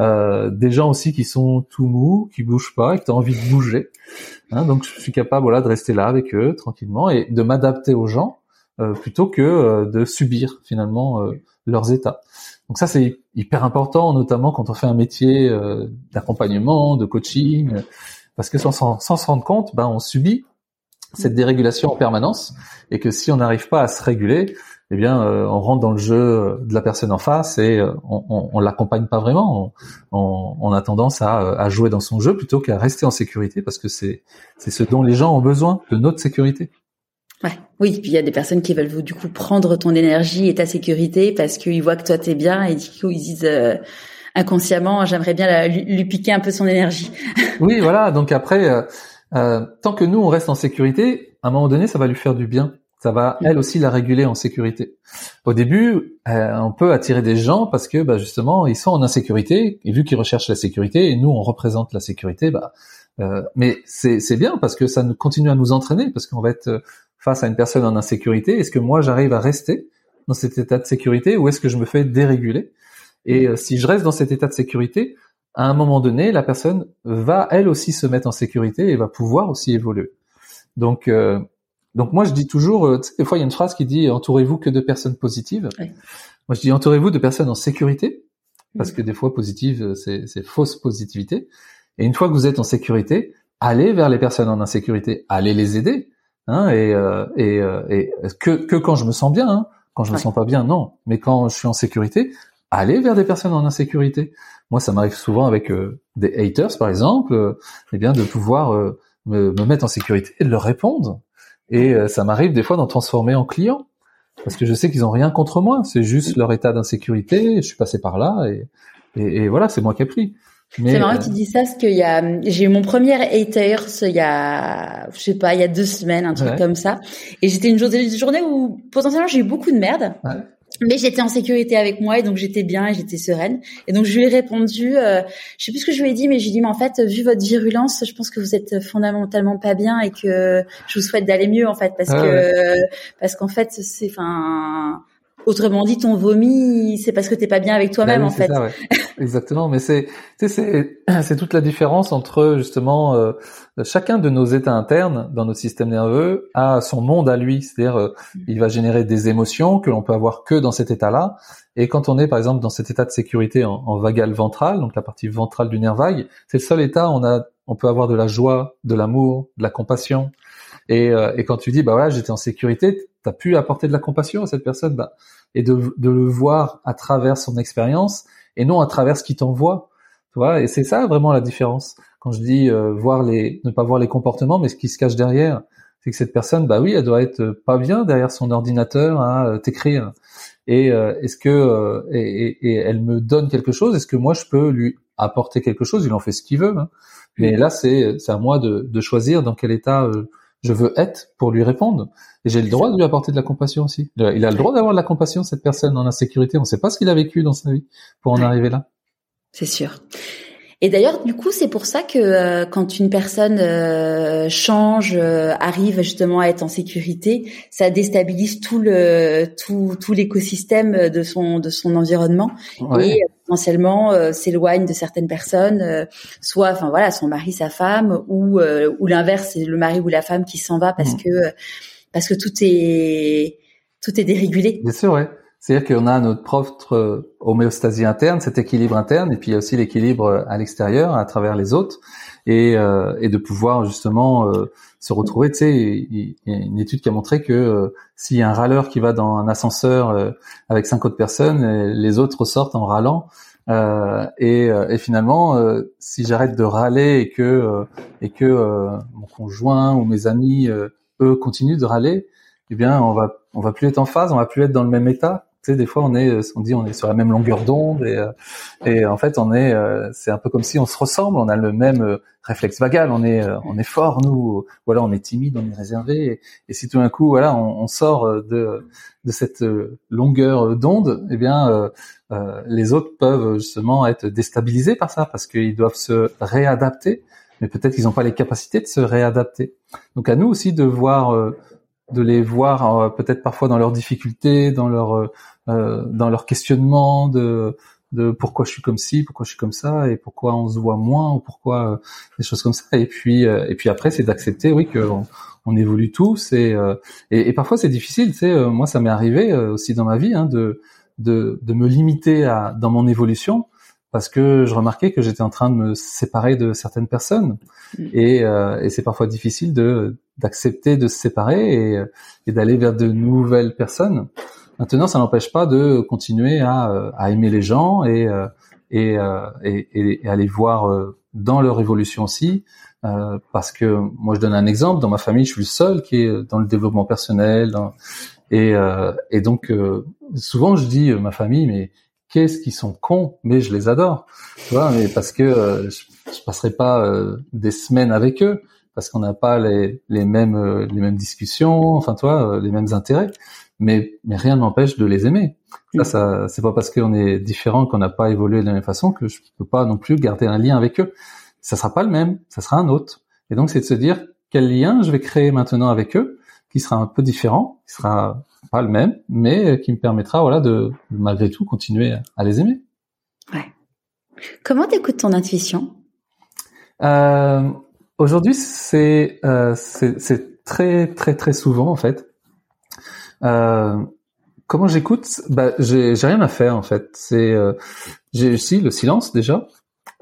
euh, des gens aussi qui sont tout mous, qui bougent pas et qui ont envie de bouger. Hein, donc je suis capable voilà de rester là avec eux tranquillement et de m'adapter aux gens plutôt que de subir finalement leurs états. Donc ça c'est hyper important, notamment quand on fait un métier d'accompagnement, de coaching, parce que sans, sans, sans se rendre compte, ben on subit cette dérégulation en permanence et que si on n'arrive pas à se réguler, eh bien, euh, on rentre dans le jeu de la personne en face et euh, on, on, on l'accompagne pas vraiment. On, on, a tendance à, à, jouer dans son jeu plutôt qu'à rester en sécurité parce que c'est c'est ce dont les gens ont besoin de notre sécurité. Ouais, oui. Puis il y a des personnes qui veulent du coup prendre ton énergie et ta sécurité parce qu'ils voient que toi t'es bien et du coup ils disent euh, inconsciemment j'aimerais bien lui, lui, piquer un peu son énergie. *laughs* oui, voilà. Donc après euh, tant que nous on reste en sécurité, à un moment donné, ça va lui faire du bien. Ça va elle aussi la réguler en sécurité. Au début, euh, on peut attirer des gens parce que bah, justement ils sont en insécurité et vu qu'ils recherchent la sécurité et nous on représente la sécurité, bah, euh, mais c'est bien parce que ça nous continue à nous entraîner parce qu'on va être face à une personne en insécurité. Est-ce que moi j'arrive à rester dans cet état de sécurité ou est-ce que je me fais déréguler? Et si je reste dans cet état de sécurité, à un moment donné, la personne va elle aussi se mettre en sécurité et va pouvoir aussi évoluer. Donc, euh, donc moi je dis toujours, euh, des fois il y a une phrase qui dit entourez-vous que de personnes positives. Moi je dis entourez-vous de personnes en sécurité, parce que des fois positive euh, c'est fausse positivité. Et une fois que vous êtes en sécurité, allez vers les personnes en insécurité, allez les aider. Hein, et, et, et que, que quand je me sens bien, hein. quand je me sens pas bien, non. Mais quand je suis en sécurité, allez vers des personnes en insécurité. Moi, ça m'arrive souvent avec euh, des haters, par exemple, euh, eh bien de pouvoir euh, me, me, mettre en sécurité et de leur répondre. Et ça m'arrive des fois d'en transformer en client, parce que je sais qu'ils ont rien contre moi. C'est juste leur état d'insécurité. Je suis passé par là et, et, et voilà, c'est moi qui ai pris. C'est marrant que tu dis ça, parce qu'il y a, j'ai eu mon premier haters il y a, je sais pas, il y a deux semaines, un truc comme ça. Et j'étais une journée où potentiellement j'ai eu beaucoup de merde. Ouais mais j'étais en sécurité avec moi et donc j'étais bien et j'étais sereine. Et donc je lui ai répondu euh, je sais plus ce que je lui ai dit mais j'ai dit mais en fait vu votre virulence je pense que vous êtes fondamentalement pas bien et que je vous souhaite d'aller mieux en fait parce ah que parce qu'en fait c'est enfin Autrement dit, ton vomi, c'est parce que t'es pas bien avec toi-même, bah en fait. ouais. Exactement, mais c'est, c'est, *clears throat* c'est toute la différence entre justement euh, chacun de nos états internes dans notre système nerveux a son monde à lui, c'est-à-dire euh, il va générer des émotions que l'on peut avoir que dans cet état-là. Et quand on est par exemple dans cet état de sécurité en, en vagal ventral, donc la partie ventrale du nerf vague, c'est le seul état où on a, on peut avoir de la joie, de l'amour, de la compassion. Et, euh, et quand tu dis bah voilà j'étais en sécurité, t'as pu apporter de la compassion à cette personne, bah et de, de le voir à travers son expérience et non à travers ce qu'il t'envoie. Tu vois, et c'est ça vraiment la différence. Quand je dis euh, voir les, ne pas voir les comportements, mais ce qui se cache derrière, c'est que cette personne, bah oui, elle doit être pas bien derrière son ordinateur à euh, t'écrire. Et euh, est-ce que et, et, elle me donne quelque chose Est-ce que moi je peux lui apporter quelque chose? Il en fait ce qu'il veut. Hein. Mais là, c'est c'est à moi de, de choisir dans quel état je veux être pour lui répondre. Et j'ai le droit de lui apporter de la compassion aussi. Il a le droit d'avoir de la compassion, cette personne en insécurité. On ne sait pas ce qu'il a vécu dans sa vie pour en arriver là. C'est sûr. Et d'ailleurs, du coup, c'est pour ça que euh, quand une personne euh, change, euh, arrive justement à être en sécurité, ça déstabilise tout le tout, tout l'écosystème de son de son environnement et potentiellement s'éloigne de certaines personnes, soit, enfin voilà, son mari, sa femme, ou ou l'inverse, c'est le mari ou la femme qui s'en va parce mmh. que parce que tout est tout est dérégulé. Bien sûr, ouais. C'est-à-dire qu'on a notre propre homéostasie interne, cet équilibre interne, et puis il y a aussi l'équilibre à l'extérieur, à travers les autres, et, euh, de pouvoir justement euh, se retrouver. Tu sais, il y a une étude qui a montré que euh, s'il y a un râleur qui va dans un ascenseur euh, avec cinq autres personnes, les autres ressortent en râlant. Et, et, finalement, si j'arrête de râler et que et que mon conjoint ou mes amis eux continuent de râler, eh bien on va on va plus être en phase, on va plus être dans le même état des fois on est, on dit on est sur la même longueur d'onde et, euh, et en fait on est, euh, c'est un peu comme si on se ressemble, on a le même euh, réflexe vagal, on est, on est fort nous, voilà, on est timide, on est réservé et, si tout d'un coup voilà on, sort de de cette longueur d'onde, eh bien les autres peuvent justement être déstabilisés par ça parce qu'ils doivent se réadapter, mais peut-être qu'ils n'ont pas les capacités de se réadapter. Donc à nous aussi de voir de les voir peut-être parfois dans leurs difficultés, dans leur euh, dans leur questionnement, de de pourquoi je suis comme ci, pourquoi je suis comme ça, et pourquoi on se voit moins, ou pourquoi euh, des choses comme ça. Et puis, et puis après, c'est d'accepter, oui, que on, évolue tous. Et, et, parfois, c'est difficile. Tu sais, moi, ça m'est arrivé aussi dans ma vie hein, de, de de me limiter à dans mon évolution parce que je remarquais que j'étais en train de me séparer de certaines personnes mm. et, euh, et c'est parfois difficile de d'accepter de se séparer et, et d'aller vers de nouvelles personnes. Maintenant, ça n'empêche pas de continuer à, à aimer les gens et euh, et, euh, et, et, à les voir euh, dans leur évolution aussi. Euh, parce que moi, je donne un exemple. Dans ma famille, je suis le seul qui est dans le développement personnel. Dans, et, et donc, souvent, je dis ma famille, mais qu'est-ce qu'ils sont cons, mais je les adore, tu vois, mais parce que euh, je, je, passerai pas euh, des semaines avec eux parce qu'on n'a pas les, les mêmes euh, les mêmes discussions, enfin toi, les mêmes intérêts, mais mais rien n'empêche de les aimer. Ça, ça c'est pas parce qu'on est différent qu'on n'a pas évolué de la même façon que je peux pas non plus garder un lien avec eux. Ça sera pas le même, ça sera un autre. Et donc c'est de se dire quel lien je vais créer maintenant avec eux, qui sera un peu différent, qui sera pas le même, mais qui me permettra, voilà, de malgré tout continuer à les aimer. Ouais. Comment t'écoutes ton intuition? Euh, Aujourd'hui, c'est euh, c'est très très très souvent en fait. Euh, comment j'écoute? Bah, j'ai rien à faire en fait. C'est j'ai aussi le silence déjà.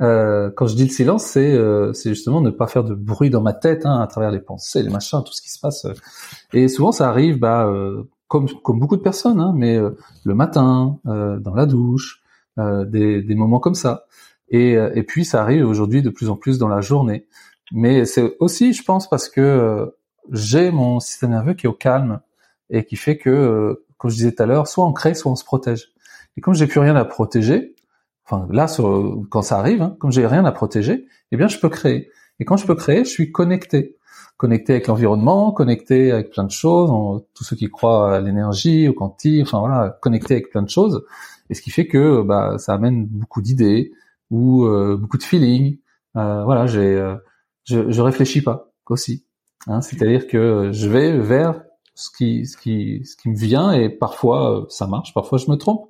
Euh, quand je dis le silence, c'est euh, justement ne pas faire de bruit dans ma tête hein, à travers les pensées, les machins, tout ce qui se passe. Et souvent, ça arrive bah, euh, comme, comme beaucoup de personnes, hein, mais euh, le matin, euh, dans la douche, euh, des, des, moments comme ça. Et, et puis ça arrive aujourd'hui de plus en plus dans la journée. Mais c'est aussi, je pense, parce que j'ai mon système nerveux qui est au calme et qui fait que, comme je disais tout à l'heure, soit on crée, soit on se protège. Et comme j'ai plus rien à protéger, enfin là, sur, quand ça arrive, hein, comme j'ai rien à protéger, eh bien je peux créer. Et quand je peux créer, je suis connecté connecté avec l'environnement, connecté avec plein de choses, tous ceux qui croient à l'énergie, au quanti, enfin voilà, connecté avec plein de choses, et ce qui fait que bah ça amène beaucoup d'idées ou euh, beaucoup de feeling. Euh, voilà, j'ai, euh, je, je réfléchis pas aussi. Hein, c'est-à-dire que je vais vers ce qui, ce qui, ce qui me vient et parfois ça marche, parfois je me trompe.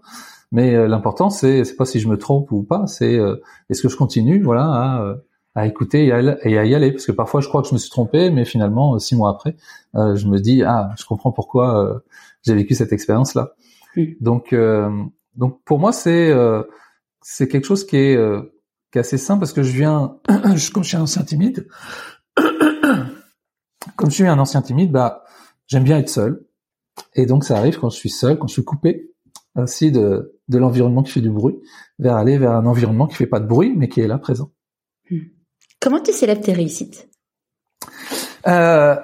Mais l'important c'est, c'est pas si je me trompe ou pas, c'est est-ce que je continue, voilà, à à écouter et à, y aller? Parce que parfois je crois que je me suis trompé mais finalement six mois après euh, je me dis ah je comprends pourquoi euh, j'ai vécu cette expérience là donc euh, donc pour moi c'est euh, c'est quelque chose qui est qui est assez simple parce que je viens *clears throat* je, comme je suis un ancien timide *clears throat* comme je suis un ancien timide bah j'aime bien être seul. Et donc ça arrive quand je suis seul quand je suis coupé aussi de de l'environnement qui fait du bruit vers aller vers un environnement qui fait pas de bruit mais qui est là présent. Comment tu célèbres tes réussites? Euh,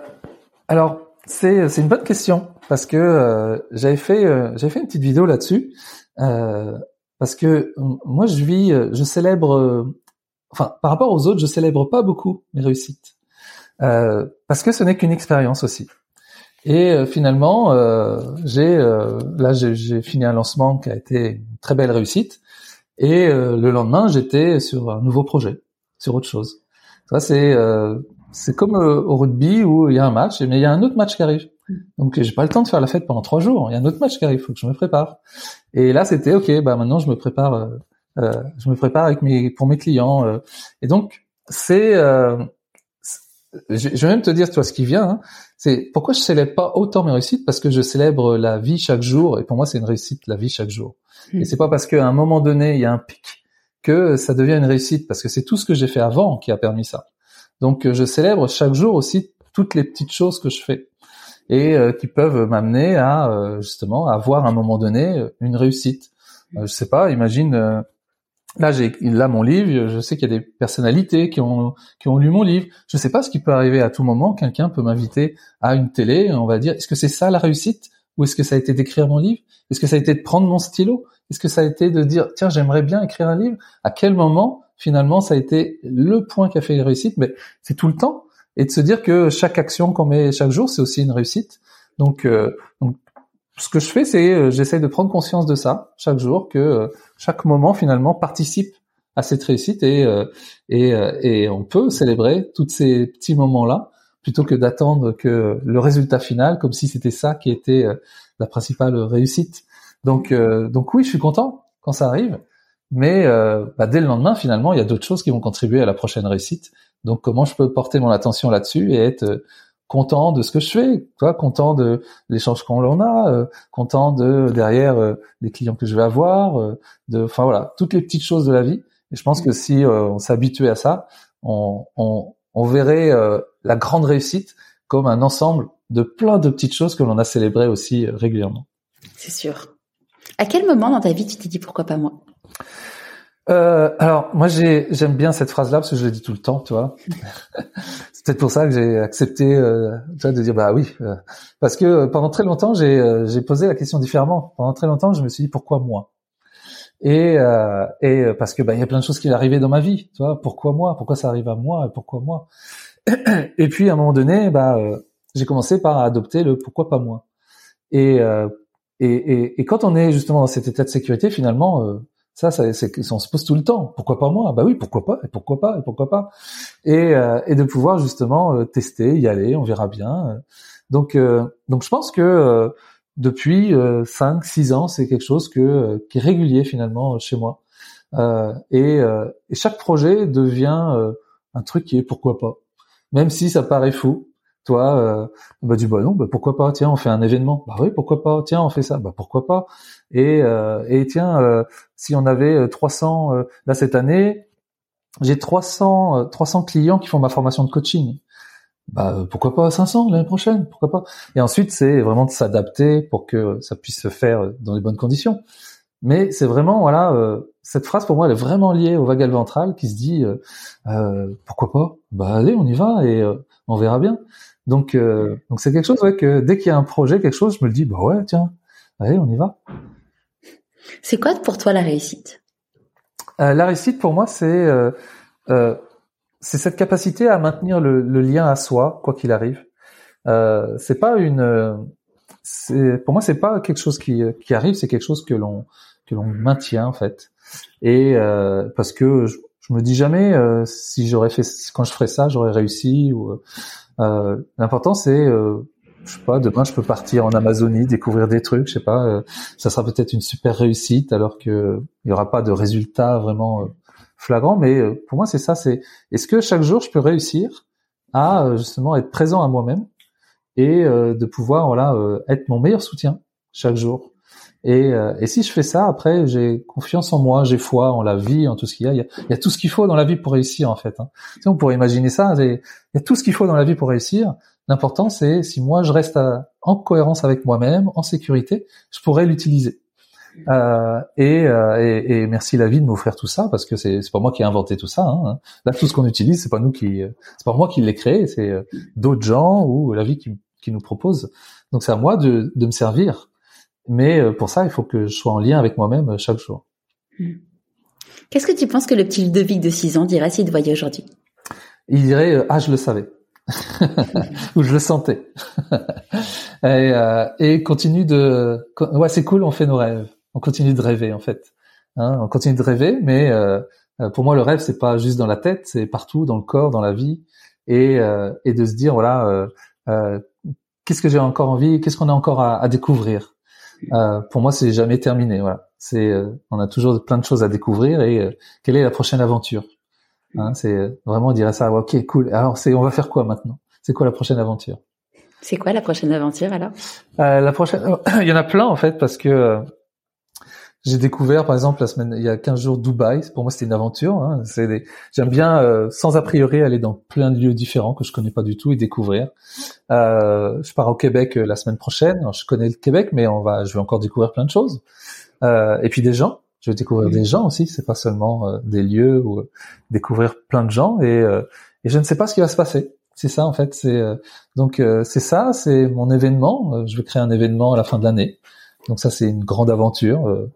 Alors, c'est c'est une bonne question parce que euh, j'avais fait euh, j'avais fait une petite vidéo là-dessus euh, parce que moi je vis je célèbre enfin par rapport aux autres je célèbre pas beaucoup mes réussites parce que ce n'est qu'une expérience aussi. Et finalement, j'ai là j'ai fini un lancement qui a été une très belle réussite. Et le lendemain, j'étais sur un nouveau projet, sur autre chose. Ça c'est euh, c'est comme euh, au rugby où il y a un match, mais il y a un autre match qui arrive. Donc j'ai pas le temps de faire la fête pendant trois jours. Il y a un autre match qui arrive, il faut que je me prépare. Et là c'était ok, bah maintenant je me prépare, euh, euh je me prépare avec mes pour mes clients. Euh. et donc c'est, je vais même te dire, toi, ce qui vient, hein, c'est pourquoi je célèbre pas autant mes réussites? Parce que je célèbre la vie chaque jour. Et pour moi c'est une réussite la vie chaque jour. Hmm. Et c'est pas parce qu'à un moment donné il y a un pic que ça devient une réussite parce que c'est tout ce que j'ai fait avant qui a permis ça. Donc euh, je célèbre chaque jour aussi toutes les petites choses que je fais et euh, qui peuvent m'amener à euh, justement avoir à un moment donné une réussite. je sais pas, imagine là j'ai là mon livre, je sais qu'il y a des personnalités qui ont qui ont lu mon livre. Je sais pas ce qui peut arriver à tout moment, quelqu'un peut m'inviter à une télé, on va dire. Est-ce que c'est ça la réussite? Ou est-ce que ça a été d'écrire mon livre? Est-ce que ça a été de prendre mon stylo? Est-ce que ça a été de dire tiens j'aimerais bien écrire un livre? À quel moment finalement ça a été le point qui a fait une réussite Mais c'est tout le temps. Et de se dire que chaque action qu'on met chaque jour c'est aussi une réussite. Donc, euh, donc ce que je fais c'est euh, j'essaie de prendre conscience de ça chaque jour que euh, chaque moment finalement participe à cette réussite et et, et on peut célébrer tous ces petits moments là plutôt que d'attendre que le résultat final comme si c'était ça qui était la principale réussite. Donc, euh, donc oui, je suis content quand ça arrive, mais euh, bah, dès le lendemain, finalement, il y a d'autres choses qui vont contribuer à la prochaine réussite. Donc, comment je peux porter mon attention là-dessus et être euh, content de ce que je fais, content de l'échange qu'on en a, euh, content de derrière les clients que je vais avoir, de, enfin voilà, toutes les petites choses de la vie. Et je pense que si on s'habituait à ça, on, on, on verrait la grande réussite comme un ensemble de plein de petites choses que l'on a célébrées aussi régulièrement. C'est sûr. À quel moment dans ta vie tu t'es dit pourquoi pas moi? Euh, alors moi j'aime bien cette phrase-là parce que je l'ai dis tout le temps, tu vois. *laughs* c'est peut-être pour ça que j'ai accepté euh, de dire bah oui, euh, parce que euh, pendant très longtemps j'ai j'ai posé la question différemment. Pendant très longtemps je me suis dit pourquoi moi? Et et parce que bah il y a plein de choses qui arrivaient dans ma vie, tu vois. Pourquoi moi? Pourquoi ça arrive à moi? Et Pourquoi moi? Et puis à un moment donné bah j'ai commencé par adopter le pourquoi pas moi. Et et, et, et, quand on est justement dans cet état de sécurité, finalement, ça, ça c'est, on se pose tout le temps. Pourquoi pas moi? Bah oui, pourquoi pas? Et pourquoi pas? Et pourquoi pas? Et, euh, et de pouvoir justement euh, tester, y aller, on verra bien. Donc, euh, donc je pense que depuis 5, 6 ans, c'est quelque chose que, qui est régulier finalement chez moi. Et, et, chaque projet devient un truc qui est pourquoi pas. Même si ça paraît fou, toi, euh, bah du bah non, bah pourquoi pas Tiens, on fait un événement. Bah oui, pourquoi pas Tiens, on fait ça. Bah pourquoi pas Et euh, et tiens, euh, si on avait 300 euh, là cette année, j'ai 300 300 clients qui font ma formation de coaching. Bah pourquoi pas 500 l'année prochaine Pourquoi pas Et ensuite, c'est vraiment de s'adapter pour que ça puisse se faire dans les bonnes conditions. Mais c'est vraiment voilà cette phrase pour moi elle est vraiment liée au vagal ventral qui se dit pourquoi pas Bah allez, on y va et on verra bien. Donc, euh, donc c'est quelque chose ouais, que dès qu'il y a un projet, quelque chose, je me le dis, bah ouais, tiens, allez, on y va. C'est quoi pour toi la réussite? Euh, La réussite pour moi, c'est euh, c'est cette capacité à maintenir le, le lien à soi, quoi qu'il arrive. C'est pas une, pour moi, c'est pas quelque chose qui, qui arrive, c'est quelque chose que l'on que l'on maintient en fait. Et parce que je, je me dis jamais si j'aurais fait quand je ferais ça, j'aurais réussi ou euh, L'important c'est euh, je sais pas, demain je peux partir en Amazonie, découvrir des trucs, je sais pas, euh, ça sera peut-être une super réussite alors que il y aura pas de résultat vraiment euh, flagrant, mais euh, pour moi c'est ça, c'est est-ce que chaque jour je peux réussir à justement être présent à moi-même et de pouvoir voilà être mon meilleur soutien chaque jour? Et, et, si je fais ça, après, j'ai confiance en moi, j'ai foi en la vie, en tout ce qu'il y a. Il y a, tout ce qu'il faut dans la vie pour réussir, en fait. Hein. Tu sais, on pourrait imaginer ça. Il y a tout ce qu'il faut dans la vie pour réussir. L'important, c'est si moi je reste en cohérence avec moi-même, en sécurité, je pourrais l'utiliser. Euh, et, euh, et, merci la vie de m'offrir tout ça parce que c'est pas moi qui ai inventé tout ça. Hein. Là, tout ce qu'on utilise, c'est pas nous qui, c'est pas moi qui l'ai créé, c'est euh, d'autres gens ou la vie qui, qui nous propose. Donc c'est à moi de, de me servir. Mais euh, pour ça, il faut que je sois en lien avec moi-même chaque jour. Hmm. Qu'est-ce que tu penses que le petit Ludovic de 6 ans dirait s'il te voyait aujourd'hui? Il dirait euh, ah je le savais. *laughs* Ou je le sentais. *laughs* Et, euh, et continue de ouais c'est cool on fait nos rêves. On continue de rêver en fait. Hein, on continue de rêver mais euh, pour moi le rêve c'est pas juste dans la tête c'est partout dans le corps dans la vie. Et euh, et de se dire voilà euh, qu'est-ce que j'ai encore envie qu'est-ce qu'on a encore à, à découvrir? Pour moi c'est jamais terminé voilà c'est on a toujours plein de choses à découvrir et quelle est la prochaine aventure Hein, c'est vraiment on dirait ça. Ok, cool. Alors c'est on va faire quoi maintenant? C'est quoi la prochaine aventure? C'est quoi la prochaine aventure alors? Euh, La prochaine, *coughs* il y en a plein en fait parce que euh, j'ai découvert par exemple la semaine il y a 15 jours Dubaï. Pour moi c'était une aventure. Hein. C'est des... j'aime bien euh, sans a priori aller dans plein de lieux différents que je connais pas du tout et découvrir. Euh, je pars au Québec euh, la semaine prochaine. Alors, je connais le Québec mais on va je vais encore découvrir plein de choses. et puis des gens je vais découvrir des gens aussi, c'est pas seulement euh, des lieux ou euh, découvrir plein de gens et, euh, et je ne sais pas ce qui va se passer. C'est ça en fait, c'est donc c'est ça, c'est mon événement. je vais créer un événement à la fin de l'année. Donc ça c'est une grande aventure.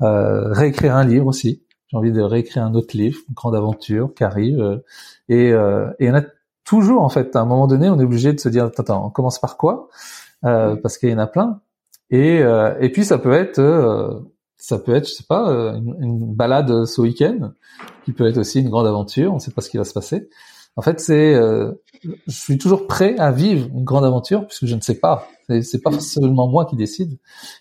réécrire un livre aussi. J'ai envie de réécrire un autre livre, une grande aventure qui arrive. et, et il y en a toujours en fait. À un moment donné, on est obligé de se dire attends, on commence par quoi? Parce qu'il y en a plein. Et, et puis ça peut être ça peut être, je sais pas, euh, une, balade ce week-end, qui peut être aussi une grande aventure. On ne sait pas ce qui va se passer. En fait, c'est euh, je suis toujours prêt à vivre une grande aventure puisque je ne sais pas. C'est pas seulement moi qui décide.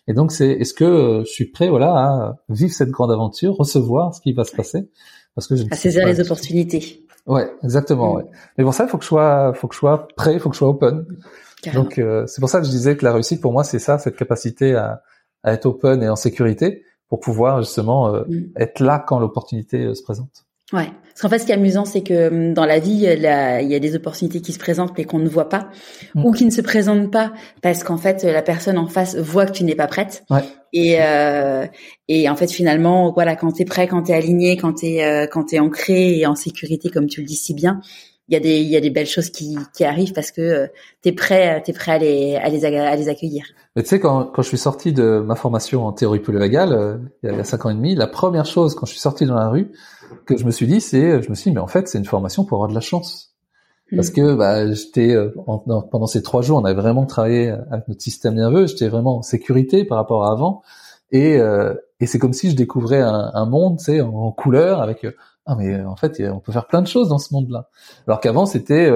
Et donc c'est est-ce que euh, je suis prêt voilà à vivre cette grande aventure, recevoir ce qui va se passer? Parce que je à saisir les opportunités. Ouais, exactement. Ouais. Mais pour ça, il faut que je sois, faut que je sois prêt, il faut que je sois open. Donc euh, c'est pour ça que je disais que la réussite pour moi c'est ça, cette capacité à, à, être open et en sécurité pour pouvoir justement euh, mm. être là quand l'opportunité se présente. Ouais. Parce qu'en fait, ce qui est amusant, c'est que hum, dans la vie, il y a des opportunités qui se présentent mais qu'on ne voit pas, mm. ou qui ne se présentent pas parce qu'en fait, la personne en face voit que tu n'es pas prête. Ouais. Et euh, et en fait, finalement, voilà, quand t'es prêt, quand t'es aligné, quand t'es euh, quand t'es ancré et en sécurité, comme tu le dis si bien, il y a des il y a des belles choses qui qui arrivent parce que euh, t'es prêt t'es prêt à les à les à les accueillir. Mais tu sais quand quand je suis sorti de ma formation en théorie polyvagale euh, il y a cinq ans et demi, la première chose quand je suis sorti dans la rue que je me suis dit, c'est, je me suis dit, mais en fait, c'est une formation pour avoir de la chance. Parce mm. que bah, j'étais euh, pendant ces trois jours, on avait vraiment travaillé avec notre système nerveux. J'étais vraiment en sécurité par rapport à avant, et, euh, et c'est comme si je découvrais un, un monde, tu sais, en, couleur, avec euh, ah mais en fait, on peut faire plein de choses dans ce monde-là. Alors qu'avant, c'était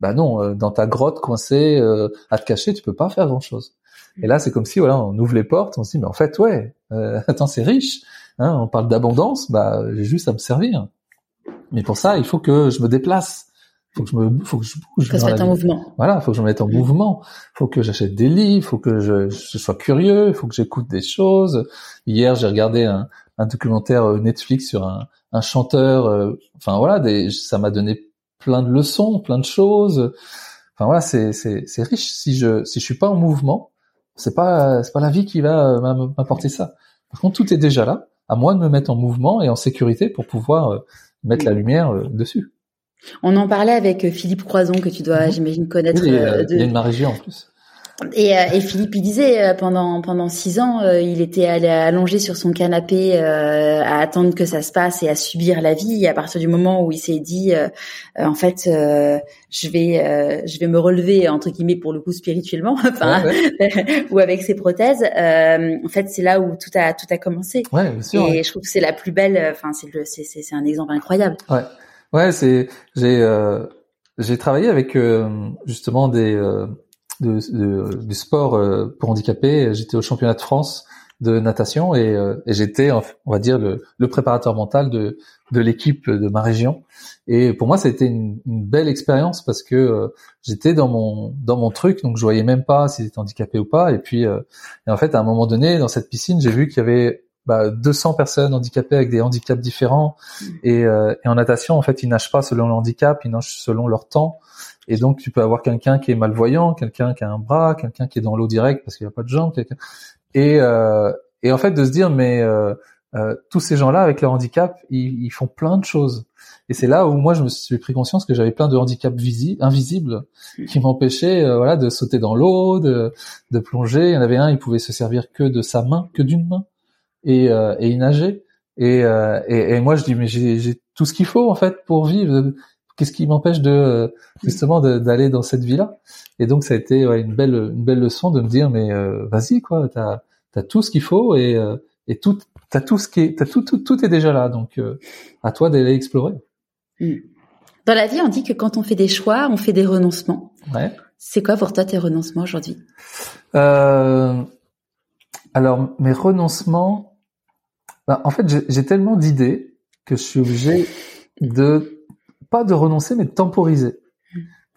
bah non, dans ta grotte coincée à te cacher, tu peux pas faire grand-chose. Et là, c'est comme si voilà, on ouvre les portes, on se dit mais en fait, ouais, *laughs* attends, c'est riche. Hein, on parle d'abondance, bah j'ai juste à me servir. Mais pour ça, il faut que je me déplace. Faut que je me, faut que je bouge. Faut se mettre en mouvement. Voilà, faut que je me mette en mm. mouvement. Faut que j'achète des livres. Faut que je, je sois curieux. Faut que j'écoute des choses. Hier, j'ai regardé un, un, documentaire euh, Netflix sur un, un chanteur. Euh, enfin voilà, des, ça m'a donné plein de leçons, plein de choses. Enfin voilà, c'est c'est c'est riche. Si je si je suis pas en mouvement, c'est pas c'est pas la vie qui va m'apporter ça. Par contre, tout est déjà là à moi de me mettre en mouvement et en sécurité pour pouvoir euh, mettre la lumière euh, dessus. On en parlait avec euh, Philippe Croison que tu dois, mhm. j'imagine, connaître. il, y a une ma région en plus. Et, euh, et, Philippe, il disait euh, pendant pendant six ans, euh, il était allongé sur son canapé à attendre que ça se passe et à subir la vie. Et à partir du moment où il s'est dit, en fait, je vais je vais me relever entre guillemets pour le coup spirituellement, *laughs* enfin, *laughs* ou avec ses prothèses. en fait, c'est là où tout a tout a commencé. Ouais, bien sûr, et je trouve que c'est la plus belle. Enfin, c'est c'est c'est un exemple incroyable. Ouais, ouais, c'est j'ai j'ai travaillé avec justement des de, de, du sport euh, pour handicapés. J'étais au championnat de France de natation et, euh, et j'étais, on va dire, le, le, préparateur mental de, de l'équipe de ma région. Et pour moi, ça a été une, une belle expérience parce que euh, j'étais dans mon dans mon truc, donc je voyais même pas si j'étais handicapé ou pas. Et puis, et en fait, à un moment donné, dans cette piscine, j'ai vu qu'il y avait bah, 200 personnes handicapées avec des handicaps différents. Et, et en natation, en fait, ils nagent pas selon le handicap, ils nagent selon leur temps. Et donc, tu peux avoir quelqu'un qui est malvoyant, quelqu'un qui a un bras, quelqu'un qui est dans l'eau direct parce qu'il n'y a pas de jambes, et euh, et en fait de se dire mais euh, euh, tous ces gens-là avec leur handicap, ils, ils, font plein de choses. Et c'est là où moi je me suis pris conscience que j'avais plein de handicaps visibles, invisibles qui m'empêchaient euh, voilà de sauter dans l'eau, de, de plonger. Il y en avait un, il pouvait se servir que de sa main, que d'une main, et, euh, et il nageait. Et, euh, et, et, moi je dis mais j'ai tout ce qu'il faut en fait pour vivre qu'est-ce qui m'empêche de euh, justement d'aller dans cette vie-là? Et donc ça a été ouais, une belle une belle leçon de me dire mais euh, vas-y quoi, t'as as tout ce qu'il faut et euh, et tout t'as tout ce qui est tout, tout tout est déjà là donc à toi d'aller explorer. Hmm. Dans la vie, on dit que quand on fait des choix, on fait des renoncements. Ouais. C'est quoi pour toi tes renoncements aujourd'hui? Euh, Alors mes renoncements, bah, en fait j'ai tellement d'idées que je suis obligé de pas de renoncer, mais de temporiser.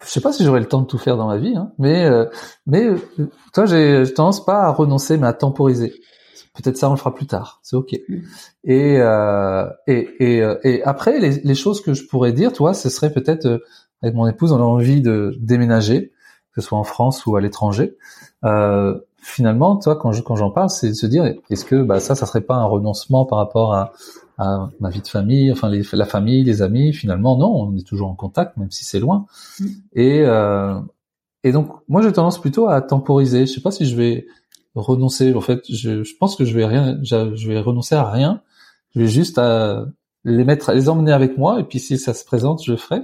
Je sais pas si j'aurai le temps de tout faire dans ma vie, hein, mais euh, mais euh, toi, j'ai tendance pas à renoncer, mais à temporiser. Peut-être ça, on le fera plus tard. C'est ok. Mm. Et, euh, et, et et après, les, les, choses que je pourrais dire, toi, ce serait peut-être avec mon épouse, on a envie de déménager, que ce soit en France ou à l'étranger. Euh, finalement, toi, quand je, quand j'en parle, c'est de se dire, est-ce que bah, ça, ça serait pas un renoncement par rapport à, à ma vie de famille, enfin les, la famille, les amis. Finalement, non, on est toujours en contact, même si c'est loin. Mm. Et euh, et donc, moi, j'ai tendance plutôt à temporiser. Je sais pas si je vais renoncer. En fait, je, je pense que je vais rien, je vais renoncer à rien. Je vais juste à les mettre, les emmener avec moi. Et puis, si ça se présente, je le ferai.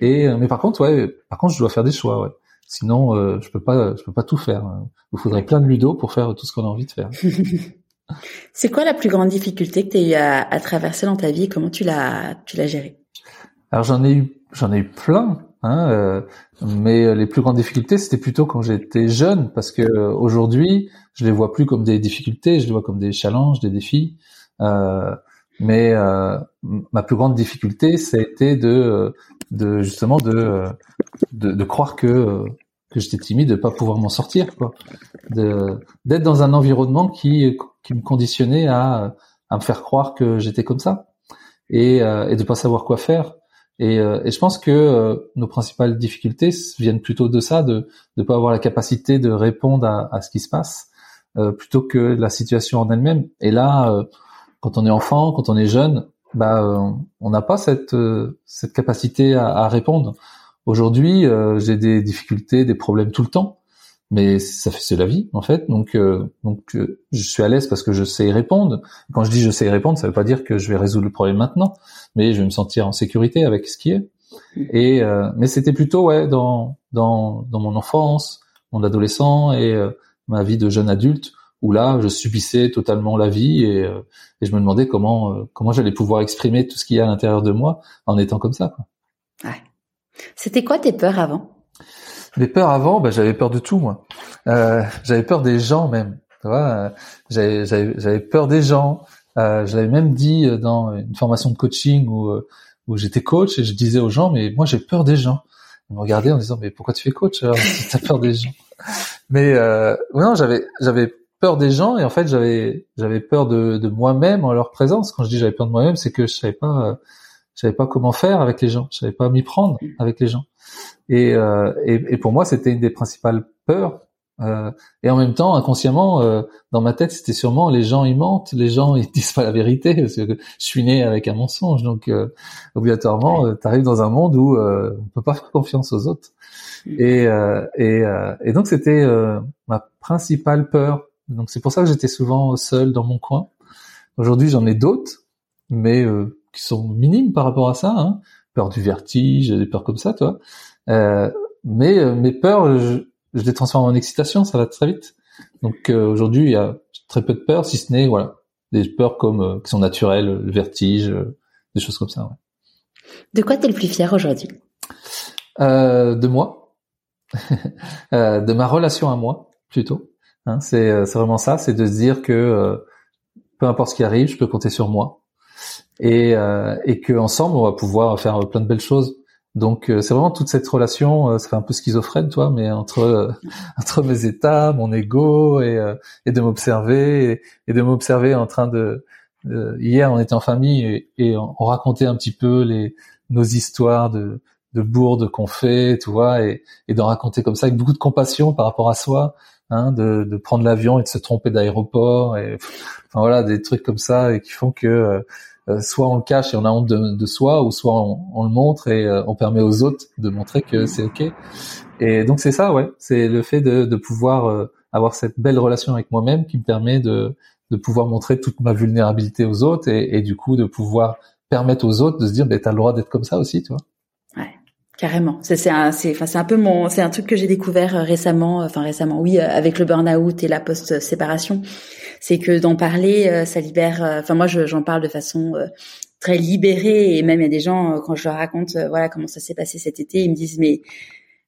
Et mais par contre, ouais, par contre, je dois faire des choix. Ouais. Sinon, euh, je peux pas, je peux pas tout faire. Il faudrait plein de ludo pour faire tout ce qu'on a envie de faire. *laughs* C'est quoi la plus grande difficulté que tu as eu à, traverser dans ta vie comment tu l'as tu l'as gérée? Alors j'en ai eu j'en ai eu plein. Hein, euh, mais les plus grandes difficultés, c'était plutôt quand j'étais jeune, parce que aujourd'hui, je les vois plus comme des difficultés, je les vois comme des challenges, des défis. Euh, mais euh, ma plus grande difficulté, ça a été de, de justement de, de, de croire que que j'étais timide, de pas pouvoir m'en sortir, quoi, de d'être dans un environnement qui qui me conditionnait à à me faire croire que j'étais comme ça et euh, et de pas savoir quoi faire. Et, euh, et je pense que euh, nos principales difficultés viennent plutôt de ça, de ne pas avoir la capacité de répondre à, à ce qui se passe, euh, plutôt que la situation en elle-même. Et là, euh, quand on est enfant, quand on est jeune, bah, on n'a pas cette cette capacité à, à répondre. Aujourd'hui, j'ai des difficultés, des problèmes tout le temps, mais ça fait c'est la vie en fait. Donc donc je suis à l'aise parce que je sais y répondre. Quand je dis je sais y répondre, ça veut pas dire que je vais résoudre le problème maintenant mais je vais me sentir en sécurité avec ce qui est. Et euh, mais c'était plutôt ouais dans dans dans mon enfance, mon adolescent et euh, ma vie de jeune adulte où là je subissais totalement la vie et, euh, et je me demandais comment comment j'allais pouvoir exprimer tout ce qu'il y a à l'intérieur de moi en étant comme ça. Quoi. C'était quoi tes peurs avant? Les peurs avant, bah, j'avais peur de tout moi. j'avais peur des gens même. Tu vois, j'avais, j'avais peur des gens. Euh, je l'avais même dit euh, dans une formation de coaching où, euh, où j'étais coach et je disais aux gens, mais moi j'ai peur des gens. Ils me regardaient en disant, mais pourquoi tu fais coach alors si t'as peur des gens? Mais euh, non, j'avais j'avais peur des gens et en fait j'avais j'avais peur de, de moi-même en leur présence. Quand je dis j'avais peur de moi-même, c'est que je savais pas je savais pas comment faire avec les gens, je savais pas m'y prendre avec les gens. Et, euh, et, et pour moi, c'était une des principales peurs euh, et en même temps, inconsciemment, euh, dans ma tête, c'était sûrement les gens ils mentent, les gens ils *laughs* disent pas la vérité parce que je suis né avec un mensonge. Donc euh, obligatoirement, euh, tu arrives dans un monde où on peut pas faire confiance aux autres. Mm. Et et, et donc c'était ma principale peur. Donc c'est pour ça que j'étais souvent seul dans mon coin. Aujourd'hui, j'en ai d'autres, mais qui sont minimes par rapport à ça. Hein. Peur du vertige, des peurs comme ça, toi. mais mes peurs, je, je les transforme en excitation, ça va très vite. Donc euh, aujourd'hui, il y a très peu de peurs, si ce n'est voilà des peurs comme euh, qui sont naturelles, le vertige, euh, des choses comme ça. Ouais. De quoi t'es le plus fier aujourd'hui? De moi, *laughs* de ma relation à moi plutôt. Hein, c'est c'est vraiment ça, c'est de se dire que peu importe ce qui arrive, je peux compter sur moi et et que ensemble on va pouvoir faire plein de belles choses. Donc euh, c'est vraiment toute cette relation, euh, ça fait un peu schizophrène, toi, mais entre euh, *laughs* entre mes états, mon ego et, et de m'observer et, de m'observer en train de hier on était en famille et, et, on racontait un petit peu les nos histoires de de qu'on fait, tu vois, et, et d'en raconter comme ça avec beaucoup de compassion par rapport à soi, hein, de, de prendre l'avion et de se tromper d'aéroport et enfin voilà des trucs comme ça et qui font que euh, soit on le cache et on a honte de, soi, ou soit on, le montre et euh, on permet aux autres de montrer que c'est ok. Et donc c'est ça, ouais, c'est le fait de, pouvoir euh, avoir cette belle relation avec moi-même qui me permet de, de pouvoir montrer toute ma vulnérabilité aux autres et, du coup de pouvoir permettre aux autres de se dire, ben t'as le droit d'être comme ça aussi, tu vois. Carrément. C'est c'est un c'est enfin c'est un peu mon c'est un truc que j'ai découvert récemment enfin récemment oui avec le burn-out et la post séparation c'est que d'en parler, euh, ça libère. Euh, enfin, moi, j'en parle de façon euh, très libérée et même il y a des gens quand je leur raconte voilà comment ça s'est passé cet été, ils me disent mais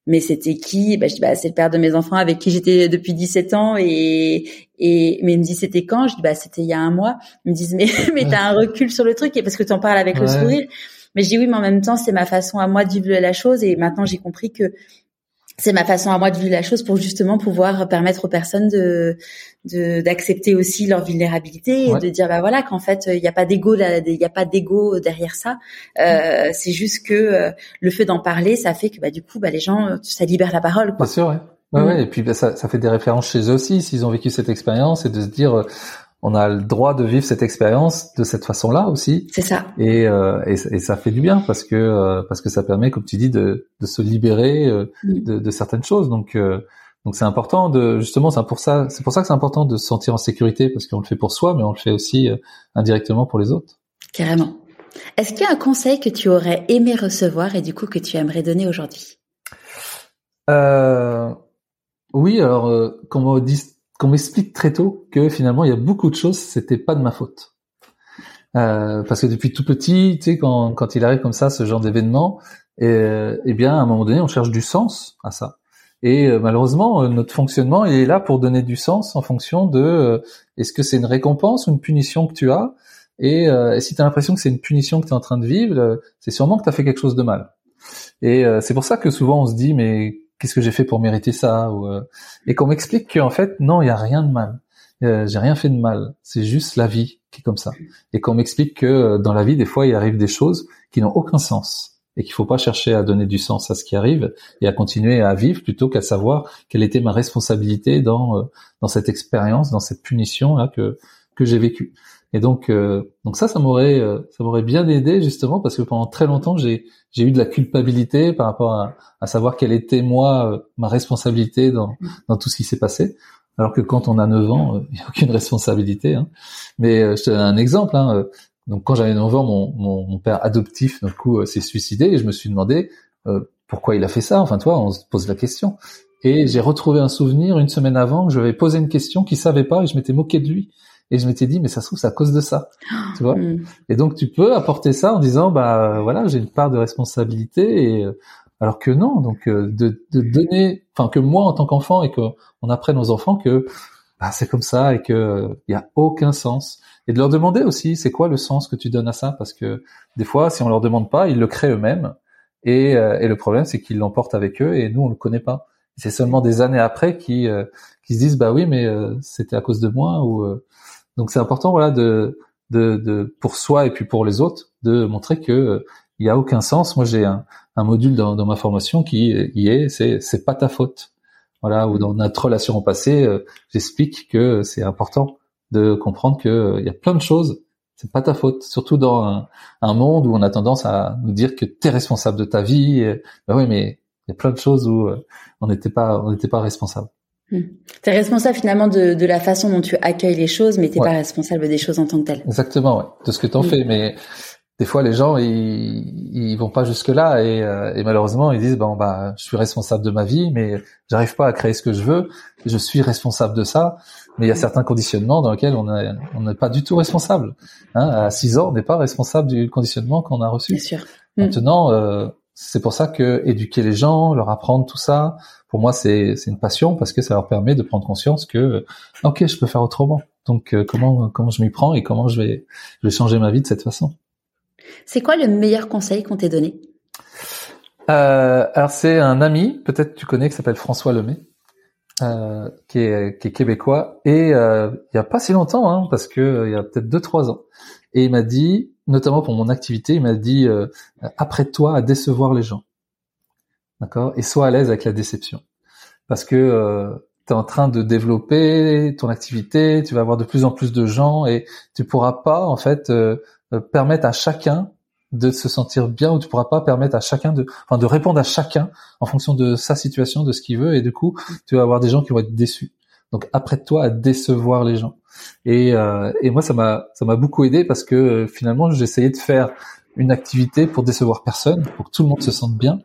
mais c'était qui? Bah, je dis bah c'est le père de mes enfants avec qui j'étais depuis 17 ans et et mais ils me disent c'était quand? Je dis bah c'était il y a un mois. Ils me disent mais *laughs* mais t'as un recul sur le truc et parce que tu en parles avec le sourire mais je dis oui mais en même temps c'est ma façon à moi de vivre la chose et maintenant j'ai compris que c'est ma façon à moi de vivre la chose pour justement pouvoir permettre aux personnes de d'accepter aussi leur vulnérabilité et de dire bah voilà qu'en fait il n'y a pas d'ego il y a pas d'ego derrière ça euh, c'est juste que euh, le fait d'en parler ça fait que bah du coup bah les gens ça libère la parole quoi. Bien sûr ouais. Ouais, mm. ouais, et puis bah, ça, ça fait des références chez eux aussi s'ils ont vécu cette expérience et de se dire on a le droit de vivre cette expérience de cette façon-là aussi. C'est ça. Et, euh, et, et, ça fait du bien parce que euh, parce que ça permet, comme tu dis, de, de se libérer euh, mm. de, de, certaines choses. Donc euh, donc c'est important de justement c'est pour ça c'est pour ça que c'est important de se sentir en sécurité parce qu'on le fait pour soi, mais on le fait aussi indirectement pour les autres. Carrément. Est-ce qu'il y a un conseil que tu aurais aimé recevoir et du coup que tu aimerais donner aujourd'hui? Oui, alors comme on dit qu'on m'explique très tôt que finalement il y a beaucoup de choses, c'était pas de ma faute. Euh, parce que depuis tout petit, tu sais, quand, quand il arrive comme ça, ce genre d'événement, Et, eh bien, à un moment donné, on cherche du sens à ça. Et euh, malheureusement, notre fonctionnement il est là pour donner du sens en fonction de est-ce que c'est une récompense ou une punition que tu as? Et, si tu as l'impression que c'est une punition que tu es en train de vivre, c'est sûrement que tu as fait quelque chose de mal. Et c'est pour ça que souvent on se dit mais qu'est-ce que j'ai fait pour mériter ça ou, Et qu'on m'explique qu'en fait non, il y a rien de mal. j'ai rien fait de mal. C'est juste la vie qui est comme ça. Et qu'on m'explique que dans la vie des fois il arrive des choses qui n'ont aucun sens et qu'il faut pas chercher à donner du sens à ce qui arrive et à continuer à vivre plutôt qu'à savoir quelle était ma responsabilité dans euh, dans cette expérience, dans cette punition là que que j'ai vécue. Et donc euh, donc ça ça m'aurait euh, ça m'aurait bien aidé justement parce que pendant très longtemps j'ai j'ai eu de la culpabilité par rapport à, à savoir quelle était moi ma responsabilité dans dans tout ce qui s'est passé. Alors que quand on a 9 ans, *laughs* il n'y a aucune responsabilité. Hein. Mais je te donne un exemple. Hein, donc quand j'avais 9 ans, mon, mon, mon, père adoptif d'un coup euh, s'est suicidé et je me suis demandé euh, pourquoi il a fait ça? Enfin toi, on se pose la question. Et j'ai retrouvé un souvenir une semaine avant que je avais posé une question qu'il savait pas et je m'étais moqué de lui. Et je m'étais dit mais ça se trouve c'est à cause de ça, *gasps* tu vois. Hmm. Et donc tu peux apporter ça en disant bah voilà j'ai une part de responsabilité et euh, alors que non. Donc de, de donner enfin que moi en tant qu'enfant et qu'on apprenne aux enfants que bah, c'est comme ça et que il y a aucun sens. Et de leur demander aussi c'est quoi le sens que tu donnes à ça? Parce que des fois si on leur demande pas ils le créent eux-mêmes. Et, euh, et le problème c'est qu'ils l'emportent avec eux et nous on le connaît pas. C'est seulement des années après qui euh, qui se disent bah oui mais euh, c'était à cause de moi ou donc c'est important voilà de, pour soi et puis pour les autres de montrer que il y a aucun sens moi j'ai un, module dans, ma formation qui y est c'est c'est pas ta faute voilà ou dans notre relation au passé j'explique que c'est important de comprendre que euh, y a plein de choses. C'est pas ta faute, surtout dans un, monde où on a tendance à nous dire que tu es responsable de ta vie. ben oui, mais il y a plein de choses où euh, on n'était pas, on n'était pas responsable. Hmm. Tu es responsable finalement de, de, la façon dont tu accueilles les choses, mais t'es pas responsable des choses en tant que telles. Exactement, ouais, de ce que tu en hmm. fais. Mais des fois, les gens, ils, ils vont pas jusque là et, euh, et, malheureusement, ils disent bon bah, je suis responsable de ma vie, mais j'arrive pas à créer ce que je veux. Je suis responsable de ça mais il y a certains conditionnements dans lesquels on n'est pas du tout responsable. Hein, à 6 ans, on n'est pas responsable du conditionnement qu'on a reçu. Bien sûr. Mm. Maintenant, euh, c'est pour ça que éduquer les gens, leur apprendre tout ça, pour moi, c'est une passion parce que ça leur permet de prendre conscience que, ok, je peux faire autrement. Donc, euh, comment comment je m'y prends et comment je vais je vais changer ma vie de cette façon. C'est quoi le meilleur conseil qu'on t'ait donné? Euh, Alors, c'est un ami, peut-être tu connais, qui s'appelle François Lemay. Euh, qui, est, qui, est, québécois et euh, il y a pas si longtemps hein, parce que euh, il y a peut-être deux trois ans et il m'a dit notamment pour mon activité il m'a dit euh, apprête-toi à décevoir les gens d'accord? Et sois à l'aise avec la déception parce que euh, tu es en train de développer ton activité tu vas avoir de plus en plus de gens et tu pourras pas en fait permettre à chacun de se sentir bien où tu pourras pas permettre à chacun de, enfin, de répondre à chacun en fonction de sa situation, de ce qu'il veut, et du coup, tu vas avoir des gens qui vont être déçus. Donc, apprête-toi à décevoir les gens. Et, euh, et moi, ça m'a, ça m'a beaucoup aidé parce que euh, finalement, j'essayais de faire une activité pour décevoir personne, pour que tout le monde se sente bien,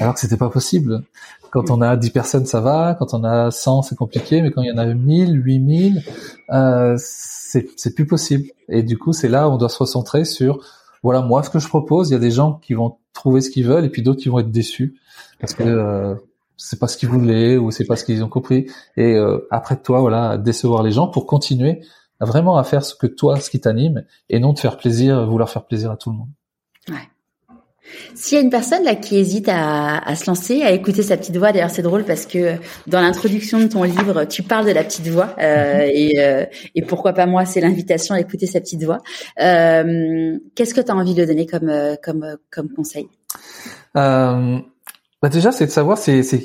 alors que c'était pas possible. Quand on a 10 personnes, ça va. Quand on a 100, c'est compliqué. Mais quand il y en a 1000, 8000, euh, c'est, c'est plus possible. Et du coup, c'est là où on doit se recentrer sur voilà moi ce que je propose. Il y a des gens qui vont trouver ce qu'ils veulent et puis d'autres qui vont être déçus parce que euh, c'est pas ce qu'ils voulaient ou c'est pas ce qu'ils ont compris. Et euh, après toi, voilà, décevoir les gens pour continuer vraiment à faire ce que toi, ce qui t'anime et non de faire plaisir, vouloir faire plaisir à tout le monde. Ouais. S'il y a une personne là qui hésite à, à, se lancer, à écouter sa petite voix, d'ailleurs c'est drôle parce que dans l'introduction de ton livre, tu parles de la petite voix euh, mhm. et, euh, et, pourquoi pas moi, c'est l'invitation à écouter sa petite voix. Euh, Qu'est-ce que tu as envie de donner comme euh, comme euh, comme conseil? Euh, bah Déjà, c'est de savoir c'est c'est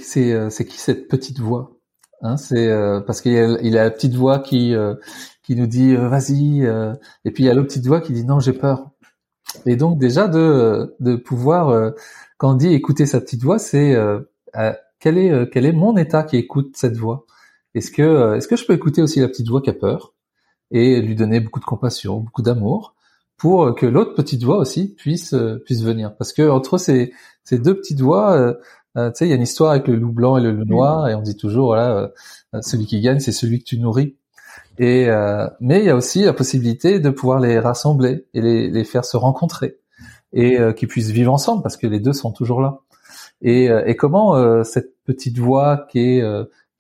c'est qui cette petite voix. Hein, c'est parce qu'il a, il a la petite voix qui qui nous dit vas-y et puis il y a l'autre petite voix qui dit non j'ai peur et donc déjà de, de pouvoir, euh, quand on dit écouter sa petite voix, c'est euh, quel est euh, quel est mon état qui écoute cette voix? Est-ce que est-ce que je peux écouter aussi la petite voix qui a peur et lui donner beaucoup de compassion, beaucoup d'amour? Pour que l'autre petite voix aussi puisse puisse venir Parce que entre ces ces deux petites voix, tu sais, il y a une histoire avec le loup blanc et le loup noir, et on dit toujours voilà, celui qui gagne, c'est celui que tu nourris. Et euh, mais il y a aussi la possibilité de pouvoir les rassembler et les, les faire se rencontrer. et qui puissent vivre ensemble parce que les deux sont toujours là. Et, et comment cette petite voix qui est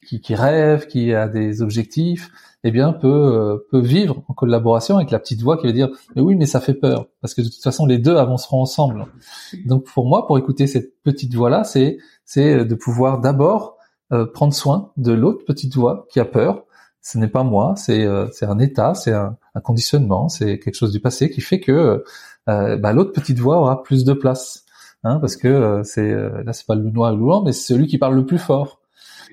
qui, qui rêve, qui a des objectifs, eh bien peut euh, peut vivre en collaboration avec la petite voix qui va dire mais oui mais ça fait peur parce que de toute façon les deux avanceront ensemble. Donc pour moi pour écouter cette petite voix là c'est c'est de pouvoir d'abord euh, prendre soin de l'autre petite voix qui a peur. Ce n'est pas moi, c'est euh, c'est un état, c'est un, un, conditionnement, c'est quelque chose du passé qui fait que bah, l'autre petite voix aura plus de place. Hein, parce que c'est là c'est pas le noir ou le blanc mais c'est celui qui parle le plus fort.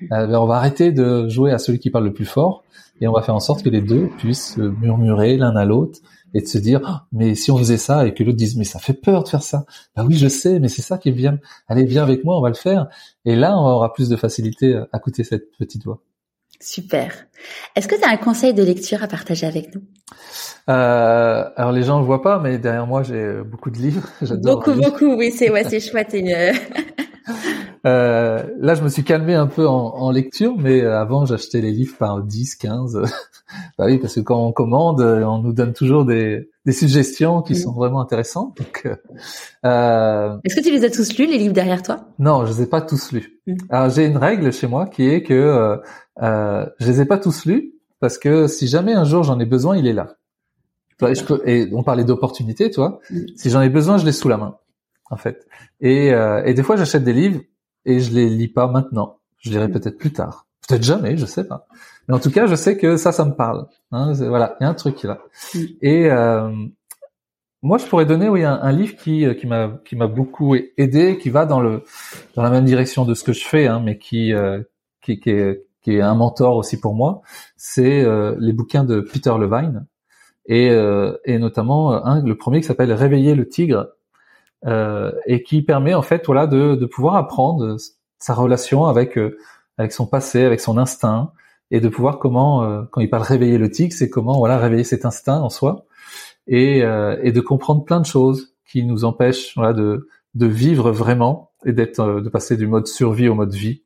Ben, on va arrêter de jouer à celui qui parle le plus fort et on va faire en sorte que les deux puissent murmurer l'un à l'autre et de se dire ah, mais si on faisait ça et que l'autre dise mais ça fait peur de faire ça. Bah oui je sais mais c'est ça qui est bien. Allez viens avec moi on va le faire. Et là on aura plus de facilité à écouter cette petite voix. Super. Est-ce que tu as un conseil de lecture à partager avec nous? Euh, alors les gens ne le voient pas mais derrière moi j'ai beaucoup de livres. *laughs* Beaucoup beaucoup oui c'est ouais c'est chouette une... Euh, là, je me suis calmé un peu en, en lecture, mais euh, avant, j'achetais les livres par 10, 15. *laughs* bah oui, parce que quand on commande, euh, on nous donne toujours des, des suggestions qui sont vraiment intéressantes. Donc, euh, Est-ce que tu les as tous lus, les livres derrière toi? Non, je les ai pas tous lus. Mm. Alors, j'ai une règle chez moi qui est que euh, je les ai pas tous lus parce que si jamais un jour j'en ai besoin, il est là. Et, je peux, et on parlait d'opportunité, toi. Mm. Si j'en ai besoin, je l'ai sous la main, en fait. Et, et des fois, j'achète des livres et je les lis pas maintenant. Je lirai mm. peut-être plus tard. Peut-être jamais, je sais pas. Mais en tout cas, je sais que ça, ça me parle. Hein, voilà, il y a un truc là. Mm. Et euh, moi, je pourrais donner oui un, un livre qui euh, qui m'a qui m'a beaucoup aidé, qui va dans le dans la même direction de ce que je fais, hein, mais qui euh, qui, qui, est, qui est un mentor aussi pour moi. C'est euh, les bouquins de Peter Levine et et notamment un le premier qui s'appelle Réveiller le tigre euh, et qui permet en fait voilà de, de pouvoir apprendre sa relation avec euh, avec son passé, avec son instinct, et de pouvoir comment euh, quand il parle réveiller le tic, c'est comment voilà réveiller cet instinct en soi et, et de comprendre plein de choses qui nous empêchent voilà de de vivre vraiment et d'être de passer du mode survie au mode vie.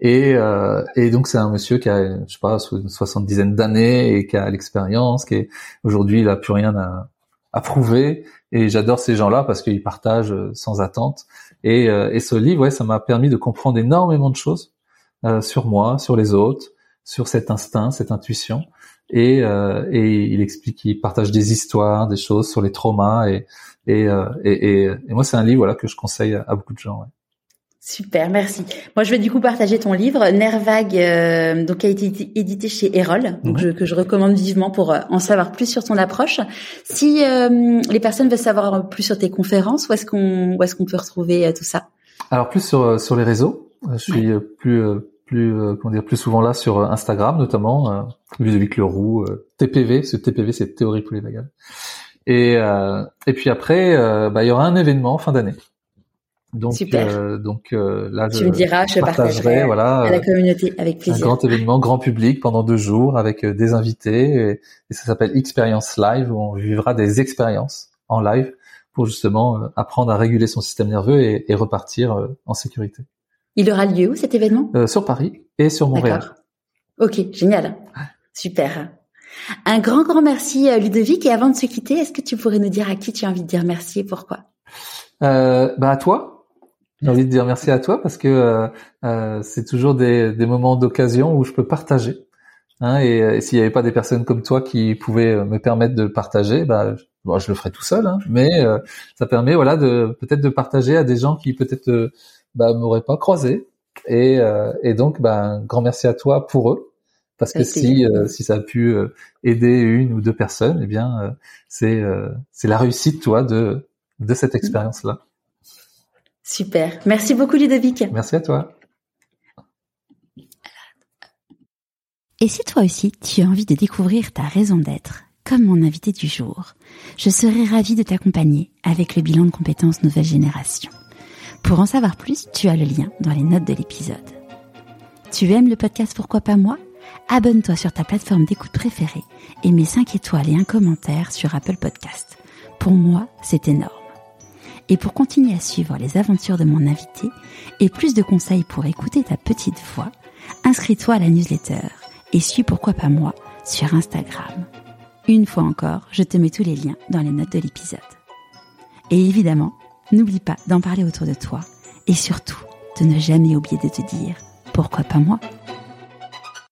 Et, euh, et donc c'est un monsieur qui a, je sais pas, une soixante-dizaine d'années et qui a l'expérience, qui aujourd'hui il a plus rien à, à prouver et j'adore ces gens-là parce qu'ils partagent euh, sans attente. Et, euh, et ce livre, ouais, ça m'a permis de comprendre énormément de choses euh, sur moi, sur les autres, sur cet instinct, cette intuition. Et, et il explique, il partage des histoires, des choses sur les traumas. Et, et, et, et moi, c'est un livre voilà que je conseille à, beaucoup de gens. Ouais. Super, merci. Moi, je vais du coup partager ton livre Nervag, euh, donc qui a été édité chez Erol, donc je, que je recommande vivement pour euh, en savoir plus sur ton approche. Si euh, les personnes veulent savoir plus sur tes conférences, où est-ce qu'on où est-ce qu'on peut retrouver tout ça? Alors plus sur sur les réseaux. Je suis plus plus comment dire plus souvent là sur Instagram notamment euh, Ludovic Leroux, TPV, ce TPV c'est théorie polyvagale. Et et puis après, bah, il y aura un événement fin d'année donc, euh, donc euh, là, tu je me diras, je partagerai, voilà, à la communauté avec plaisir. Un grand événement, grand public pendant deux jours avec euh, des invités et, ça s'appelle Experience Live où on vivra des expériences en live pour justement euh, apprendre à réguler son système nerveux et, et repartir en sécurité. Il aura lieu où cet événement? Sur Paris et sur Montréal. Ok, génial, super. Un grand grand merci Ludovic et avant de se quitter, est-ce que tu pourrais nous dire à qui tu as envie de dire merci et pourquoi? Euh, bah à toi, j'ai envie de dire merci à toi parce que euh, euh, c'est toujours des, des moments d'occasion où je peux partager. Hein, et, s'il n'y avait pas des personnes comme toi qui pouvaient euh, me permettre de partager, bah, bon, je le ferais tout seul. Hein, mais euh, ça permet, voilà, de peut-être de partager à des gens qui peut-être euh, bah, m'auraient pas croisé. Et, et donc, bah, un grand merci à toi pour eux. Parce que si si ça a pu aider une ou deux personnes, eh bien c'est c'est la réussite toi de de cette expérience là. Super. Merci beaucoup Ludovic. Merci à toi. Et si toi aussi tu as envie de découvrir ta raison d'être, comme mon invité du jour, je serai ravie de t'accompagner avec le bilan de compétences nouvelle génération. Pour en savoir plus, tu as le lien dans les notes de l'épisode. Tu aimes le podcast Pourquoi pas moi? Abonne-toi sur ta plateforme d'écoute préférée et mets 5 étoiles et un commentaire sur Apple Podcast. Pour moi, c'est énorme. Et pour continuer à suivre les aventures de mon invité et plus de conseils pour écouter ta petite voix, inscris-toi à la newsletter et suis pourquoi pas moi sur Instagram. Une fois encore, je te mets tous les liens dans les notes de l'épisode. Et évidemment, n'oublie pas d'en parler autour de toi et surtout de ne jamais oublier de te dire pourquoi pas moi